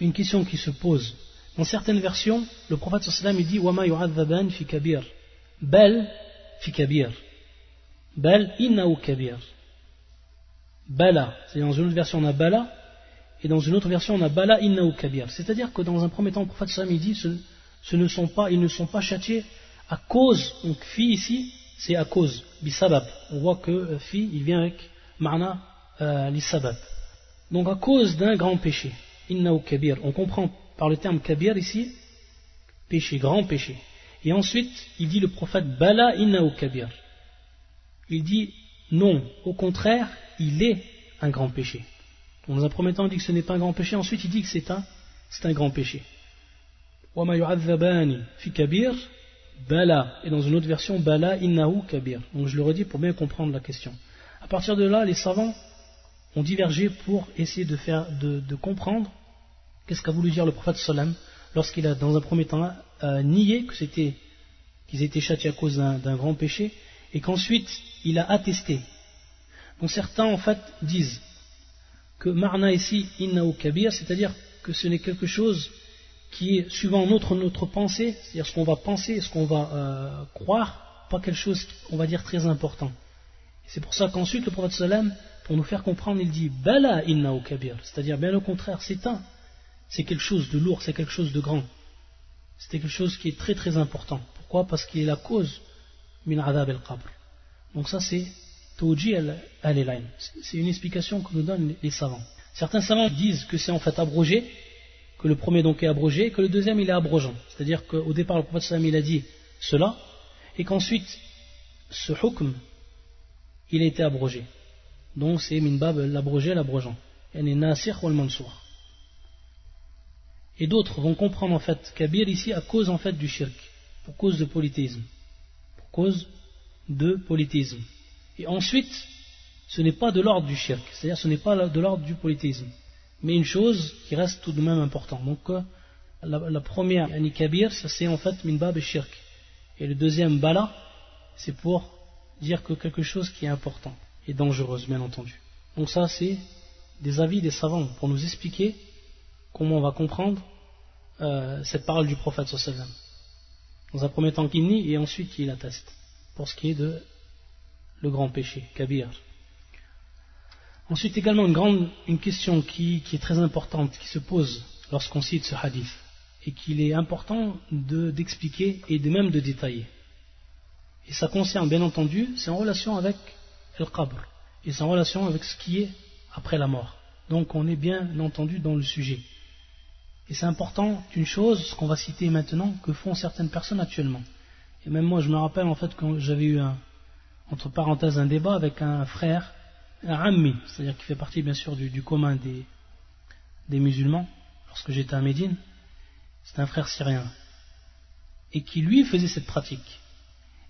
une question qui se pose. Dans certaines versions, le prophète sallallahu dit Wama yu'adhaban fi kabir. Bel fi kabir. Bel innahu kabir. Bala, c'est dans une autre version on a Bala, et dans une autre version on a Bala inna kabir. C'est-à-dire que dans un premier temps, le prophète Sam dit ce, ne sont pas, ils ne sont pas châtiés à cause, donc fi ici, c'est à cause, bisabab. On voit que euh, fi, il vient avec ma'na euh, l'isabab. Donc à cause d'un grand péché, inna kabir. On comprend par le terme kabir ici, péché, grand péché. Et ensuite, il dit le prophète Bala inna kabir. Il dit non, au contraire, il est un grand péché. Dans un premier temps, il dit que ce n'est pas un grand péché, ensuite il dit que c'est un, c'est un grand péché. Bala, et dans une autre version, bala innahu kabir. Donc je le redis pour bien comprendre la question. À partir de là, les savants ont divergé pour essayer de faire, de, comprendre qu'est-ce qu'a voulu dire le prophète Salam lorsqu'il a, dans un premier temps, euh, nié que c'était, qu'ils étaient châtiés à cause d'un grand péché, et qu'ensuite il a attesté donc certains en fait disent que marna ici inna kabir, c'est-à-dire que ce n'est quelque chose qui est suivant notre, notre pensée, c'est-à-dire ce qu'on va penser, ce qu'on va euh, croire, pas quelque chose, on va dire, très important. C'est pour ça qu'ensuite le prophète sallam, pour nous faire comprendre, il dit Bala inna kabir, c'est-à-dire bien au contraire, c'est un, c'est quelque chose de lourd, c'est quelque chose de grand. C'est quelque chose qui est très très important. Pourquoi? Parce qu'il est la cause min adab al-qabr. Donc ça c'est c'est une explication que nous donnent les savants. Certains savants disent que c'est en fait abrogé, que le premier donc est abrogé, et que le deuxième il est abrogeant. C'est-à-dire qu'au départ le prophète il a dit cela, et qu'ensuite ce hukm il a été abrogé. Donc c'est minbab l'abrogé, l'abrogeant. Et d'autres vont comprendre en fait Kabir ici à cause en fait du shirk, pour cause de polythéisme. Pour cause de polythéisme. Et ensuite, ce n'est pas de l'ordre du shirk, c'est-à-dire ce n'est pas de l'ordre du polythéisme, mais une chose qui reste tout de même importante. Donc euh, la, première, yani kabir, c'est en fait minbab et shirk. Et le deuxième, bala, c'est pour dire que quelque chose qui est important et dangereuse, bien entendu. Donc ça c'est des avis des savants pour nous expliquer comment on va comprendre euh, cette parole du prophète sallam. Dans un premier temps qu'il nie et ensuite qu'il atteste, pour ce qui est de le grand péché, Kabir. Ensuite également une, grande, une question qui, est très importante, qui se pose lorsqu'on cite ce hadith, et qu'il est important d'expliquer et de même de détailler. Et ça concerne bien entendu, c'est en relation avec le qabr, et c'est en relation avec ce qui est après la mort. Donc on est bien entendu dans le sujet. Et c'est important d'une chose, ce qu'on va citer maintenant, que font certaines personnes actuellement. Et même moi je me rappelle en fait quand j'avais eu un, entre parenthèses un débat avec un frère, un ammi, c'est-à-dire qui fait partie bien sûr du, commun des, musulmans, lorsque j'étais à Médine, c'est un frère syrien, et qui lui faisait cette pratique,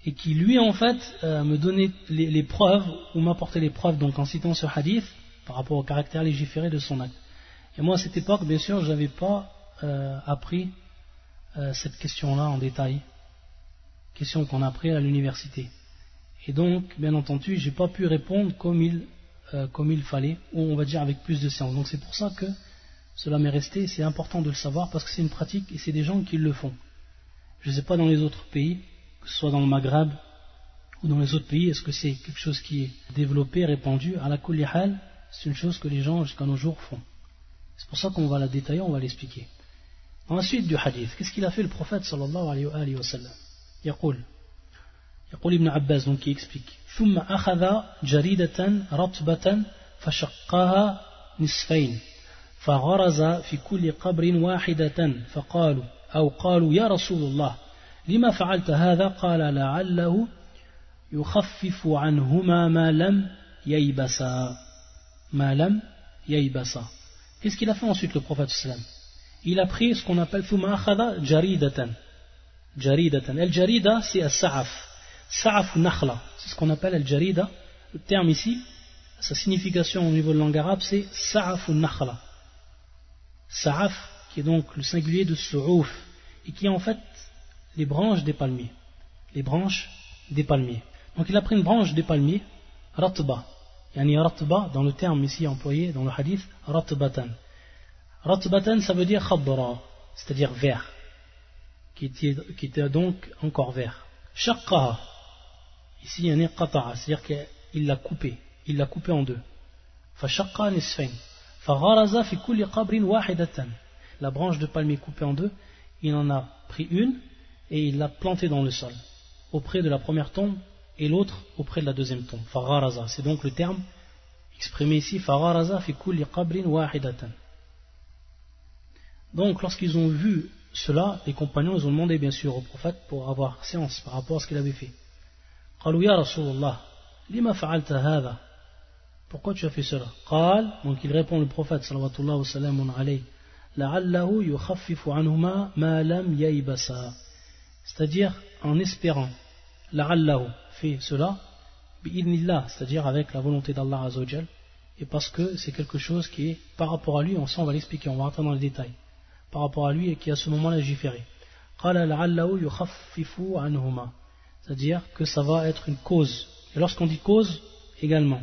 et qui lui en fait euh, me donnait les, preuves, ou m'apportait les preuves, donc en citant ce hadith, par rapport au caractère légiféré de son acte. Et moi à cette époque, bien sûr, je n'avais pas euh, appris euh, cette question-là en détail, question qu'on a appris à l'université. Et donc, bien entendu, j'ai pas pu répondre comme il, comme il fallait, ou on va dire avec plus de science. Donc c'est pour ça que cela m'est resté, c'est important de le savoir parce que c'est une pratique et c'est des gens qui le font. Je ne sais pas dans les autres pays, que ce soit dans le Maghreb ou dans les autres pays, est-ce que c'est quelque chose qui est développé, répandu? À la hal, c'est une chose que les gens jusqu'à nos jours font. C'est pour ça qu'on va la détailler, on va l'expliquer. Dans la suite du hadith, qu'est-ce qu'il a fait le prophète sallallahu alayhi wa sallam? يقول ابن عباس donc qui ثم أخذ جريدة رطبة فشقها نصفين فغرز في كل قبر واحدة فقالوا أو قالوا يا رسول الله لما فعلت هذا؟ قال لعله يخفف عنهما ما لم ييبسا ما لم ييبسا Qu'est-ce qu'il a fait ensuite le prophète sallam? Il a pris ce qu'on appelle ثم أخذ جريدة. جريدة. الجريدة c'est السعف. Sa'af Nakhla, c'est ce qu'on appelle Al-Jarida. Le terme ici, sa signification au niveau de langue arabe, c'est Sa'af Nakhla. Sa'af, qui est donc le singulier de Su'ouf, et qui est en fait les branches des palmiers. Les branches des palmiers. Donc il a pris une branche des palmiers, Ratba. Yani Ratba, dans le terme ici employé dans le hadith, Ratbatan. Ratbatan, ça veut dire Khabra, c'est-à-dire vert, qui était, donc encore vert ici il y a qata'a, c'est-à-dire qu'il l'a coupé, il l'a coupé en deux. La branche de palmier coupée en deux, il en a pris une et il l'a plantée dans le sol, auprès de la première tombe et l'autre auprès de la deuxième tombe. C'est donc le terme exprimé ici. Donc lorsqu'ils ont vu cela, les compagnons ont demandé bien sûr au prophète pour avoir séance par rapport à ce qu'il avait fait. Pourquoi tu as fait cela قال, donc il répond le prophète sallallahu alayhi wa alayhi لعله يخفف عنهما ما لم ييبسا c'est-à-dire en espérant لعله fait cela bi'idnillah c'est-à-dire avec la volonté d'Allah azawajal et parce que c'est quelque chose qui est par rapport à lui on, sent, on va l'expliquer on va rentrer dans les détails par rapport à lui et qui à ce moment-là légiféré قال لعله يخفف عنهما c'est-à-dire que ça va être une cause et lorsqu'on dit cause également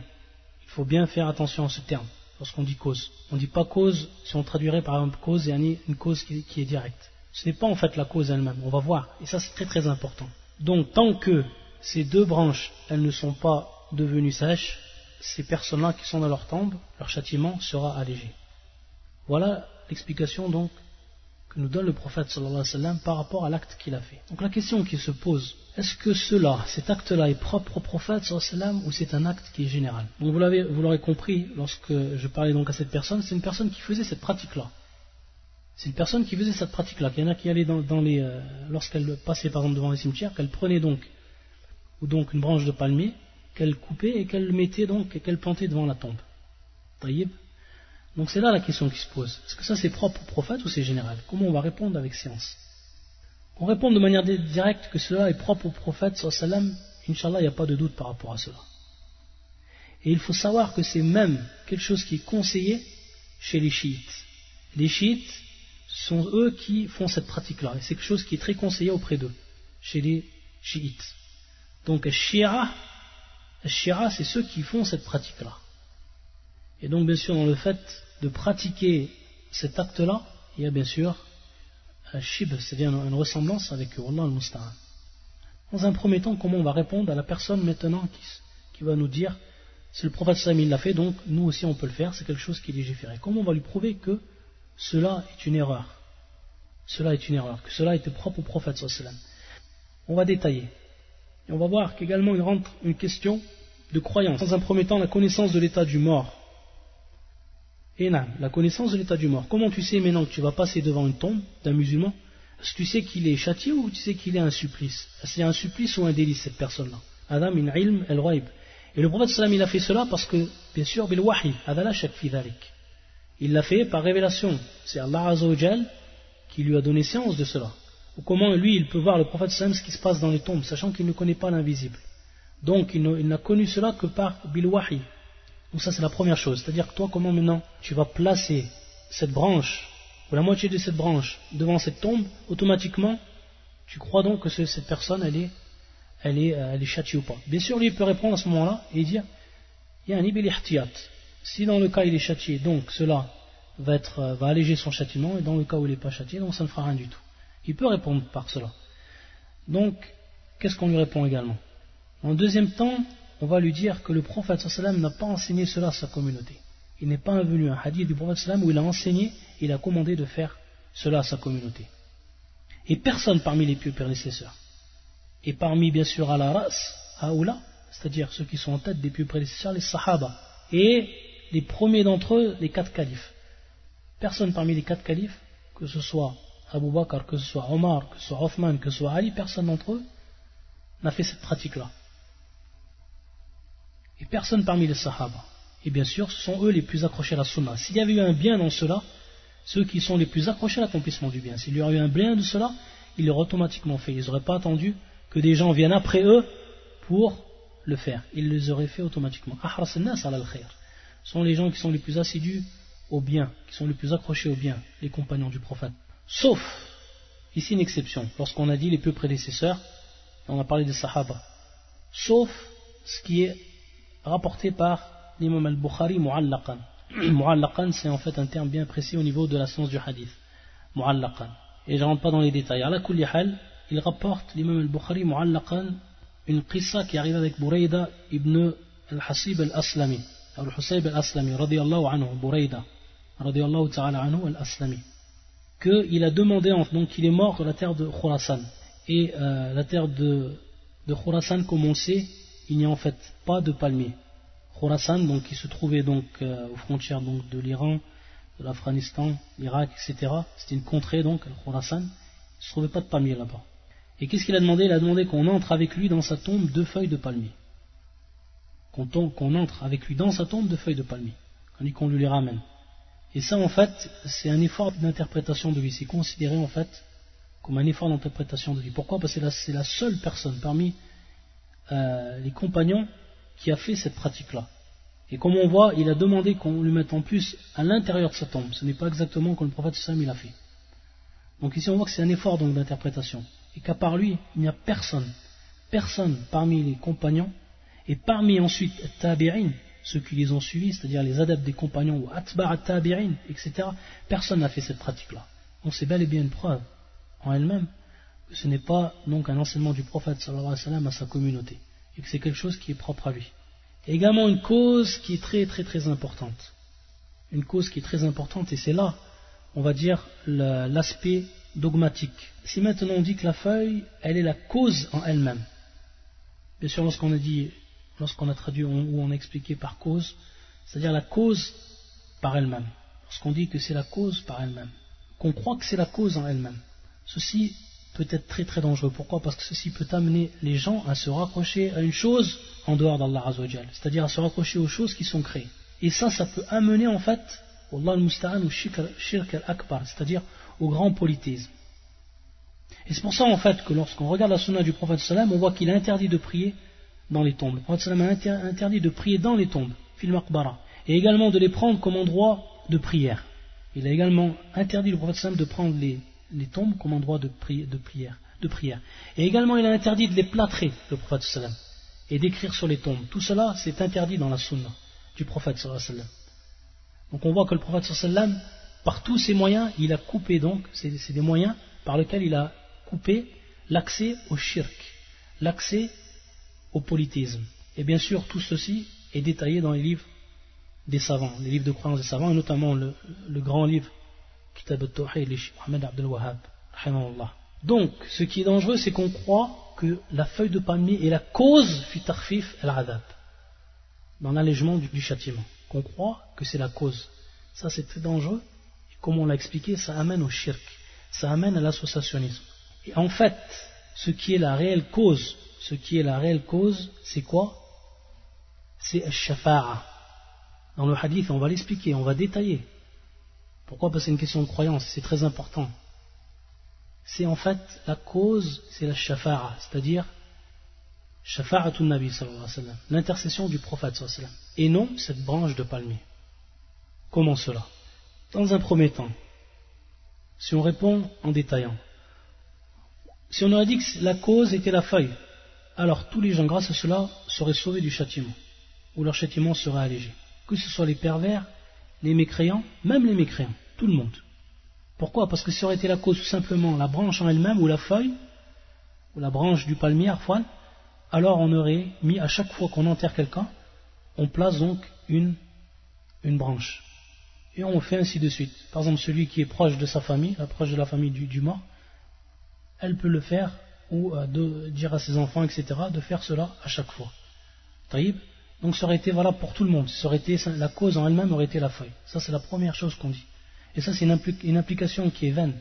il faut bien faire attention à ce terme lorsqu'on dit cause. On ne dit pas cause si on traduirait par exemple cause et une cause qui, est directe. Ce n'est pas en fait la cause elle-même, on va voir. Et ça c'est très très important. Donc tant que ces deux branches, elles ne sont pas devenues sèches, ces personnes-là qui sont dans leur tombe, leur châtiment sera allégé. Voilà l'explication donc que nous donne le prophète sallallahu alayhi par rapport à l'acte qu'il a fait. Donc la question qui se pose, est-ce que cela, cet acte-là est propre au prophète sallallahu ou c'est un acte qui est général? Donc vous l'aurez compris lorsque je parlais donc à cette personne, c'est une personne qui faisait cette pratique-là. C'est une personne qui faisait cette pratique-là. Il y en a qui allaient dans, les, euh, lorsqu'elle passait par exemple devant les cimetières, qu'elle prenait donc, ou donc une branche de palmier, qu'elle coupait et qu'elle mettait donc, qu'elle plantait devant la tombe. Taïb. Donc c'est là la question qui se pose. Est-ce que ça c'est propre au prophète ou c'est général? Comment on va répondre avec science? On répond de manière directe que cela est propre au prophète, sallam, Inch'Allah, il n'y a pas de doute par rapport à cela. Et il faut savoir que c'est même quelque chose qui est conseillé chez les chiites. Les chiites sont eux qui font cette pratique-là. Et c'est quelque chose qui est très conseillé auprès d'eux, chez les chiites. Donc, Shira, Shira c'est ceux qui font cette pratique-là. Et donc, bien sûr, dans le fait de pratiquer cet acte-là, il y a bien sûr un shib, c'est-à-dire une ressemblance avec Allah al-Musta'an. Dans un premier temps, comment on va répondre à la personne maintenant qui, va nous dire si le prophète Sami l'a fait, donc nous aussi on peut le faire, c'est quelque chose qui est légiféré. Comment on va lui prouver que cela est une erreur? Cela est une erreur, que cela était propre au prophète sallam On va détailler. Et on va voir qu'également il rentre une question de croyance. Dans un premier temps, la connaissance de l'état du mort et la connaissance de l'état du mort. Comment tu sais maintenant que tu vas passer devant une tombe d'un musulman? Est-ce que tu sais qu'il est châtié ou tu sais qu'il est un supplice? C'est un supplice ou un délice cette personne-là? Adam in ilm el Et le prophète il a fait cela parce que, bien sûr, bil wahi. Il l'a fait par révélation. C'est Allah Azzawajal qui lui a donné science de cela. Ou comment lui, il peut voir le prophète ce qui se passe dans les tombes, sachant qu'il ne connaît pas l'invisible. Donc il n'a connu cela que par Bilwahi. Donc ça c'est la première chose. C'est-à-dire que toi, comment maintenant tu vas placer cette branche, ou la moitié de cette branche, devant cette tombe, automatiquement, tu crois donc que cette personne, elle est, elle est, euh, elle est châtiée ou pas. Bien sûr, lui, il peut répondre à ce moment-là et dire, il y a un ibil Si dans le cas il est châtié, donc cela va, être, euh, va alléger son châtiment, et dans le cas où il n'est pas châtié, donc ça ne fera rien du tout. Il peut répondre par cela. Donc, qu'est-ce qu'on lui répond également? En deuxième temps, on va lui dire que le prophète n'a pas enseigné cela à sa communauté. Il n'est pas venu un hadith du prophète où il a enseigné, il a commandé de faire cela à sa communauté. Et personne parmi les pieux prédécesseurs. Et parmi bien sûr à la race, Aoula, c'est-à-dire ceux qui sont en tête des pieux prédécesseurs, les Sahaba, et les premiers d'entre eux, les quatre califes. Personne parmi les quatre califes, que ce soit Abu Bakr, que ce soit Omar, que ce soit Othman, que ce soit Ali, personne d'entre eux n'a fait cette pratique-là. Personne parmi les Sahaba. Et bien sûr, ce sont eux les plus accrochés à la Sunna. S'il y avait eu un bien dans cela, ceux qui sont les plus accrochés à l'accomplissement du bien, s'il y aurait eu un bien de cela, ils l'auraient automatiquement fait. Ils n'auraient pas attendu que des gens viennent après eux pour le faire. Ils les auraient fait automatiquement. Ce sont les gens qui sont les plus assidus au bien, qui sont les plus accrochés au bien, les compagnons du prophète. Sauf, ici une exception, lorsqu'on a dit les peu prédécesseurs, on a parlé des Sahaba, sauf ce qui est rapporté par l'imam al-Bukhari mu'allaqan. mu'allaqan, c'est en fait un terme bien précis au niveau de la science du hadith. Mu'allaqan. Et je ne rentre pas dans les détails. la hal, il rapporte l'imam al-Bukhari mu'allaqan une qissa qui arrive avec Burayda ibn al-Hasib al-Aslami. Al-Husayb al-Aslami, radiyallahu anhu, Burayda, radiyallahu ta'ala anhu al-Aslami. Qu'il a demandé, donc qu'il est mort dans la terre de Khurasan. Et euh, la terre de, de Khurasan, comme il n'y a en fait pas de palmiers. Khorasan, donc, qui se trouvait donc euh, aux frontières donc, de l'Iran, de l'Afghanistan, l'Irak, etc. C'était une contrée donc, Khorasan. Il ne se trouvait pas de palmiers là-bas. Et qu'est-ce qu'il a demandé? Il a demandé qu'on entre avec lui dans sa tombe deux feuilles de palmier. Qu'on entre avec lui dans sa tombe deux feuilles de palmier. Qu'on lui les ramène. Et ça, en fait, c'est un effort d'interprétation de lui. C'est considéré, en fait, comme un effort d'interprétation de lui. Pourquoi? Parce que c'est la seule personne parmi euh, les compagnons qui a fait cette pratique-là. Et comme on voit, il a demandé qu'on lui mette en plus à l'intérieur de sa tombe. Ce n'est pas exactement comme le prophète Sam il a fait. Donc ici on voit que c'est un effort d'interprétation. Et qu'à part lui, il n'y a personne, personne parmi les compagnons, et parmi ensuite tabi'in, ceux qui les ont suivis, c'est-à-dire les adeptes des compagnons, ou atba' tabi'in, etc., personne n'a fait cette pratique-là. Donc c'est bel et bien une preuve en elle-même ce n'est pas donc un enseignement du prophète sallallahu alayhi wa à sa communauté et que c'est quelque chose qui est propre à lui. Et également une cause qui est très très très importante. Une cause qui est très importante et c'est là, on va dire, l'aspect dogmatique. Si maintenant on dit que la feuille, elle est la cause en elle-même, bien sûr lorsqu'on a dit, lorsqu'on a traduit ou on a expliqué par cause, c'est-à-dire la cause par elle-même. Lorsqu'on dit que c'est la cause par elle-même, qu'on croit que c'est la cause en elle-même, ceci peut être très très dangereux. Pourquoi? Parce que ceci peut amener les gens à se raccrocher à une chose en dehors d'Allah Azzawajal, c'est-à-dire à se raccrocher aux choses qui sont créées. Et ça, ça peut amener en fait, Allah al-Musta'an ou shirk al-akbar, c'est-à-dire au grand polythéisme. Et c'est pour ça en fait que lorsqu'on regarde la sunna du prophète sallam, on voit qu'il est interdit de prier dans les tombes. Le prophète sallam a interdit de prier dans les tombes, fil et également de les prendre comme endroit de prière. Il a également interdit le prophète sallam de prendre les les tombes comme endroit de, prière, de prière. Et également, il a interdit de les plâtrer, le prophète sallam, et d'écrire sur les tombes. Tout cela, c'est interdit dans la sunna du prophète sallam. Donc on voit que le prophète sallam, par tous ses moyens, il a coupé donc, c'est des moyens par lesquels il a coupé l'accès au shirk, l'accès au polythéisme. Et bien sûr, tout ceci est détaillé dans les livres des savants, les livres de croyance des savants, et notamment le grand livre donc, ce qui est dangereux, c'est qu'on croit que la feuille de palmier est la cause dans l'allègement du, châtiment. Qu'on croit que c'est la cause. Ça, c'est très dangereux. Et comme on l'a expliqué, ça amène au shirk, ça amène à l'associationnisme. Et en fait, ce qui est la réelle cause, ce qui est la réelle cause, c'est quoi? C'est al-shafa'a. Dans le hadith, on va l'expliquer, on va détailler Pourquoi Parce que c'est une question de croyance, c'est très important. C'est en fait la cause, c'est la shafa'a, c'est-à-dire shafa'atun nabi l'intercession du prophète et non cette branche de palmier. Comment cela? Dans un premier temps, si on répond en détaillant, si on aurait dit que la cause était la feuille, alors tous les gens, grâce à cela, seraient sauvés du châtiment, ou leur châtiment serait allégé. Que ce soit les pervers, les mécréants, même les mécréants, tout le monde. Pourquoi? Parce que ça aurait été la cause tout simplement la branche en elle-même, ou la feuille, ou la branche du palmier, arfoine, alors on aurait mis à chaque fois qu'on enterre quelqu'un, on place donc une, une branche. Et on fait ainsi de suite. Par exemple, celui qui est proche de sa famille, proche de la famille du, mort, elle peut le faire ou euh, dire à ses enfants, etc., de faire cela à chaque fois. Taïb Donc ça aurait été valable pour tout le monde. Ça aurait été, la cause en elle-même aurait été la feuille. Ça, c'est la première chose qu'on dit. Et ça, c'est une, application qui est vaine.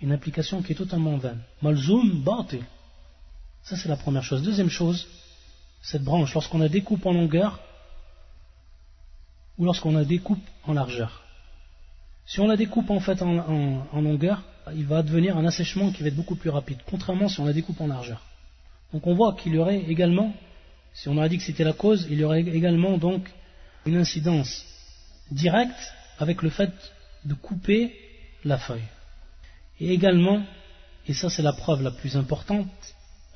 Une application qui est totalement vaine. Malzoum, batil. Ça, c'est la première chose. Deuxième chose, cette branche, lorsqu'on la découpe en longueur, ou lorsqu'on la découpe en largeur. Si on la découpe en fait en, longueur, il va devenir un assèchement qui va être beaucoup plus rapide, contrairement si on la découpe en largeur. Donc on voit qu'il y aurait également, si on a dit que c'était la cause, il y aurait également donc une incidence directe avec le fait de couper la feuille. Et également, et ça c'est la preuve la plus importante,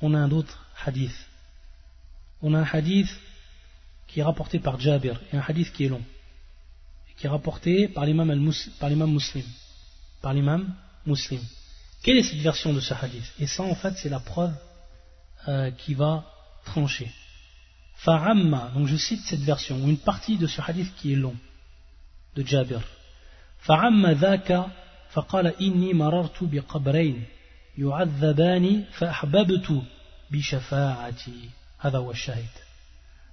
on a un autre hadith. On a un hadith qui est rapporté par Jabir et un hadith qui est long qui est rapporté par l'imam muslim. Par l'imam muslim. Quelle est cette version de ce hadith? Et ça, en fait, c'est la preuve euh, qui va trancher. Fa'amma, donc je cite cette version, ou une partie de ce hadith qui est long, de Jabir. فعم ذاك فقال إني مررت بقبرين يعذبان فأحببت بشفاعتي. هذا هو الشاهد.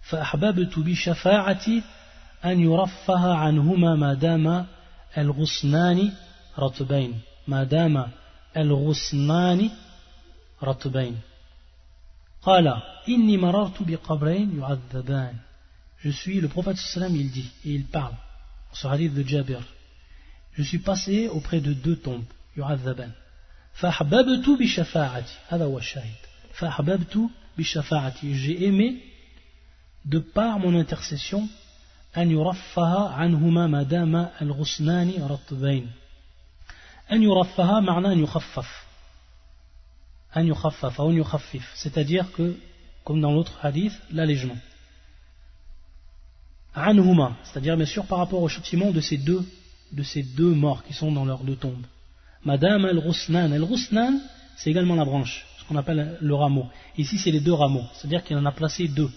فأحببت بشفاعتي أن يرفه عنهما ما دام الغصنان رطبين. ما دام الغصنان رطبين. قال إني مررت بقبرين يعذبان. Je suis, le prophète sallam, il dit, et il parle, sur hadith de Jabir, je suis passé auprès de deux tombes, yu'adhaban. فأحببت بشفاعتي هذا هو الشاهد فأحببت بشفاعتي j'ai aimé de par mon intercession أن يرفه عنهما ما دام الغصنان رطبين أن يرفه معناه أن يخفف أن يخفف أو أن يخفف c'est-à-dire que comme dans l'autre hadith l'allègement عنهما c'est-à-dire bien sûr par rapport au châtiment de ces deux de ces deux morts qui sont dans leurs deux tombes Madame al-Ghusnan al-Ghusnan c'est également la branche ce qu'on appelle le rameau ici c'est les deux rameaux c'est-à-dire qu'il en a placé deux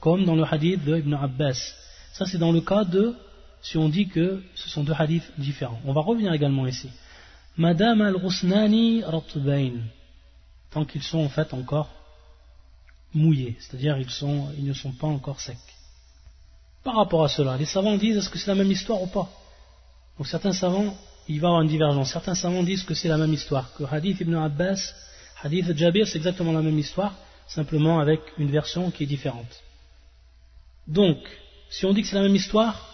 comme dans le hadith de Ibn Abbas ça, c'est dans le cas de, si on dit que ce sont deux hadiths différents. On va revenir également ici. Madame al-Rusnani ratbain. Tant qu'ils sont en fait encore mouillés, c'est-à-dire ils, ils ne sont pas encore secs. Par rapport à cela, les savants disent est-ce que c'est la même histoire ou pas? Donc certains savants, il va y avoir une divergence. Certains savants disent que c'est la même histoire, que Hadith ibn Abbas, Hadith Jabir, c'est exactement la même histoire, simplement avec une version qui est différente. Donc, si on dit que c'est la même histoire,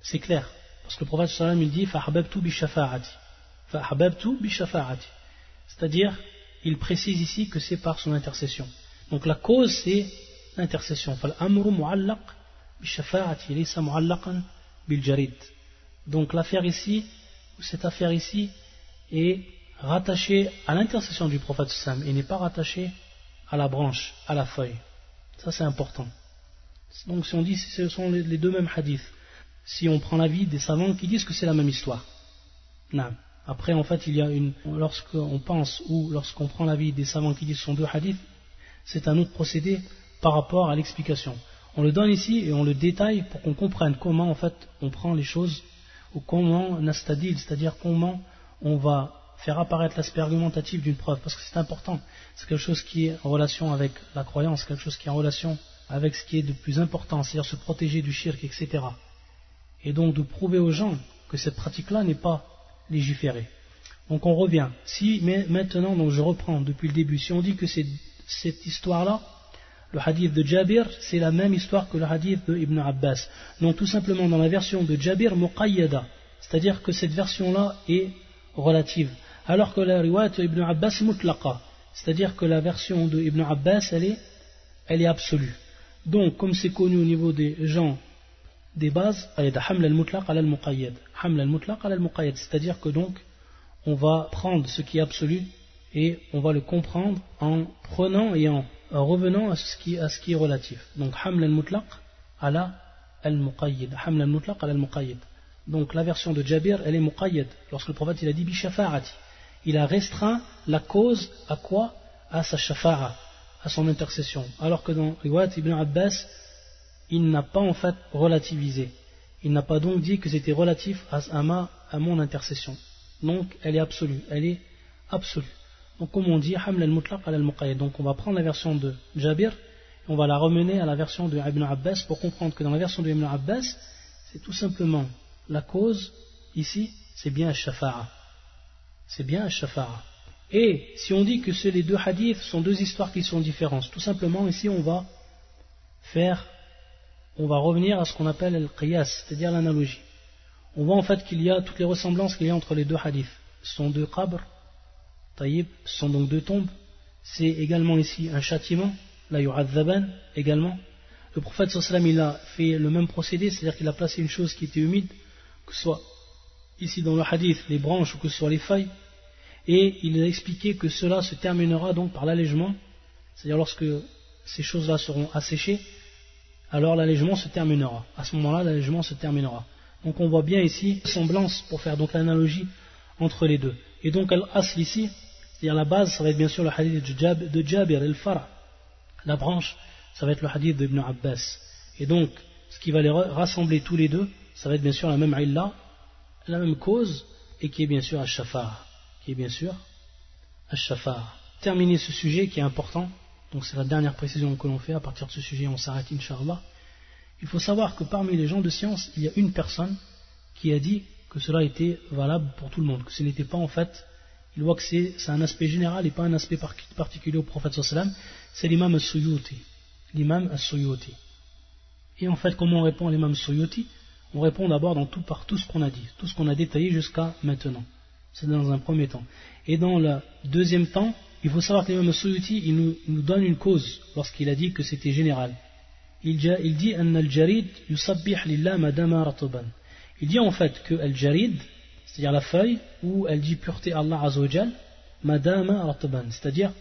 c'est clair. Parce que le prophète sallam il dit Fa'hababtu bi Fa'hababtu bi C'est-à-dire, il précise ici que c'est par son intercession. Donc la cause c'est l'intercession. Fa'amru mu'allaq bi shafa'ati laysa mu'allaqan jarid. Donc l'affaire ici, cette affaire ici, est rattachée à l'intercession du prophète sallam et n'est pas rattachée à la branche, à la feuille. Ça c'est important. Donc si on dit ce sont les deux mêmes hadiths, si on prend l'avis des savants qui disent que c'est la même histoire. Non. Après, en fait, il y a une. Lorsqu'on pense ou lorsqu'on prend l'avis des savants qui disent que ce sont deux hadiths, c'est un autre procédé par rapport à l'explication. On le donne ici et on le détaille pour qu'on comprenne comment, en fait, on prend les choses ou comment nastadil, c'est-à-dire comment on va faire apparaître l'aspect argumentatif d'une preuve, parce que c'est important. C'est quelque chose qui est en relation avec la croyance, quelque chose qui est en relation avec ce qui est de plus important, c'est-à-dire se protéger du shirk, etc. Et donc de prouver aux gens que cette pratique-là n'est pas légiférée. Donc on revient. Si maintenant, donc je reprends depuis le début, si on dit que cette histoire-là, le hadith de Jabir, c'est la même histoire que le hadith de Ibn Abbas. Donc tout simplement dans la version de Jabir Muqayyada, c'est-à-dire que cette version-là est relative, alors que la riwayat Ibn Abbas mutlaqa, c'est-à-dire que la version de Ibn Abbas, elle est, elle est absolue. Donc, comme c'est connu au niveau des gens des bases, c'est-à-dire que donc, on va prendre ce qui est absolu et on va le comprendre en prenant et en, revenant à ce, qui, est relatif. Donc, haml al-mutlaq ala al-muqayyad. Haml al-mutlaq al-muqayyad. Donc, la version de Jabir, elle est muqayyad. Lorsque le prophète a dit bishafa'ati, il a restreint la cause à quoi? À sa shafa'a, à son intercession. Alors que dans Riwayat ibn Abbas, il n'a pas en fait relativisé. Il n'a pas donc dit que c'était relatif à, ma, à mon intercession. Donc elle est absolue, elle est absolue. Donc comme on dit, haml al-mutlaq al Donc on va prendre la version de Jabir et on va la remener à la version de Ibn Abbas pour comprendre que dans la version de Ibn Abbas, c'est tout simplement la cause, ici, c'est bien Shafa'a. C'est bien Shafa'a. Et si on dit que ces les deux hadiths sont deux histoires qui sont différentes, tout simplement ici on va faire, on va revenir à ce qu'on appelle le qiyas, c'est-à-dire l'analogie. On voit en fait qu'il y a toutes les ressemblances qu'il y a entre les deux hadiths. Ce sont deux qabr, taïb, ce sont donc deux tombes. C'est également ici un châtiment, la yu'adzaban également. Le prophète sallam il a fait le même procédé, c'est-à-dire qu'il a placé une chose qui était humide, que ce soit ici dans le hadith les branches ou que ce soit les feuilles, et il a expliqué que cela se terminera donc par l'allègement, c'est-à-dire lorsque ces choses-là seront asséchées, alors l'allègement se terminera. À ce moment-là, l'allègement se terminera. Donc on voit bien ici semblance pour faire donc l'analogie entre les deux. Et donc al-asl ici, c'est-à-dire la base, ça va être bien sûr le hadith de Jabir el-Fara. La branche, ça va être le hadith d'Ibn Abbas. Et donc, ce qui va les rassembler tous les deux, ça va être bien sûr la même illa, la même cause, et qui est bien sûr al-shafar qui est bien sûr Ash-Shafar. Terminer ce sujet qui est important, donc c'est la dernière précision que l'on fait, à partir de ce sujet on s'arrête Inch'Allah. Il faut savoir que parmi les gens de science, il y a une personne qui a dit que cela était valable pour tout le monde, que ce n'était pas en fait, il voit que c'est un aspect général et pas un aspect particulier au prophète sallam, c'est l'imam al-Suyuti. L'imam al-Suyuti. Et en fait, comment on répond à l'imam al-Suyuti On répond d'abord dans tout par tout ce qu'on a dit, tout ce qu'on a détaillé jusqu'à maintenant. C'est dans un premier temps. Et dans le deuxième temps, il faut savoir que l'imam Suyuti, il nous, nous, donne une cause lorsqu'il a dit que c'était général. Il, il dit. Il dit en fait que al-jarid, c'est-à-dire la feuille, où elle dit pureté Allah azawajal, madama rataban, c'est-à-dire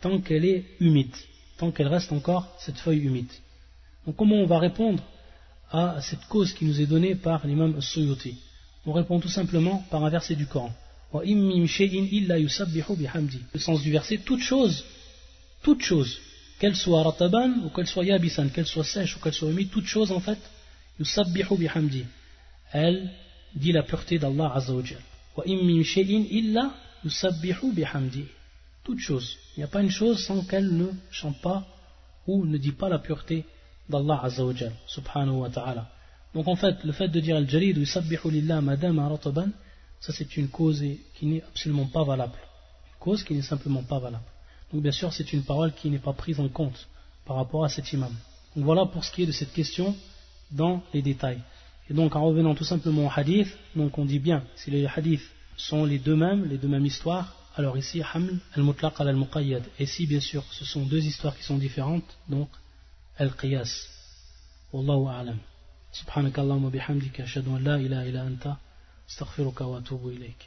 tant qu'elle est humide, tant qu'elle reste encore cette feuille humide. Donc comment on va répondre à cette cause qui nous est donnée par l'imam Suyuti? On répond tout simplement par un verset du Coran. Le sens du verset, toute chose, toute chose, qu'elle soit rataban ou qu'elle soit yabisan, qu'elle soit sèche ou qu'elle soit humide, toute chose en fait, bihamdi. Elle dit la pureté d'Allah Azzawajal. Wa im shay'in illa yusabbihu bihamdi. Toute chose. Il n'y a pas une chose sans qu'elle ne chante pas ou ne dit pas la pureté d'Allah Azzawajal, subhanahu wa ta'ala. Donc en fait, le fait de dire al-jarid yusabbihu lillah madama rataban, ça c'est une cause qui n'est absolument pas valable. Une cause qui n'est simplement pas valable. Donc bien sûr, c'est une parole qui n'est pas prise en compte par rapport à cet imam. Donc voilà pour ce qui est de cette question dans les détails. Et donc en revenant tout simplement au hadith, donc on dit bien, si les hadiths sont les deux mêmes, les deux mêmes histoires, alors ici, Haml al-Mutlaq al-Muqayyad. Et si bien sûr ce sont deux histoires qui sont différentes, donc al-Qiyas. Wallahu a'lam. Subhanakallahumma bihamdika ashhadu an la ilaha illa anta استغفرك واتوب اليك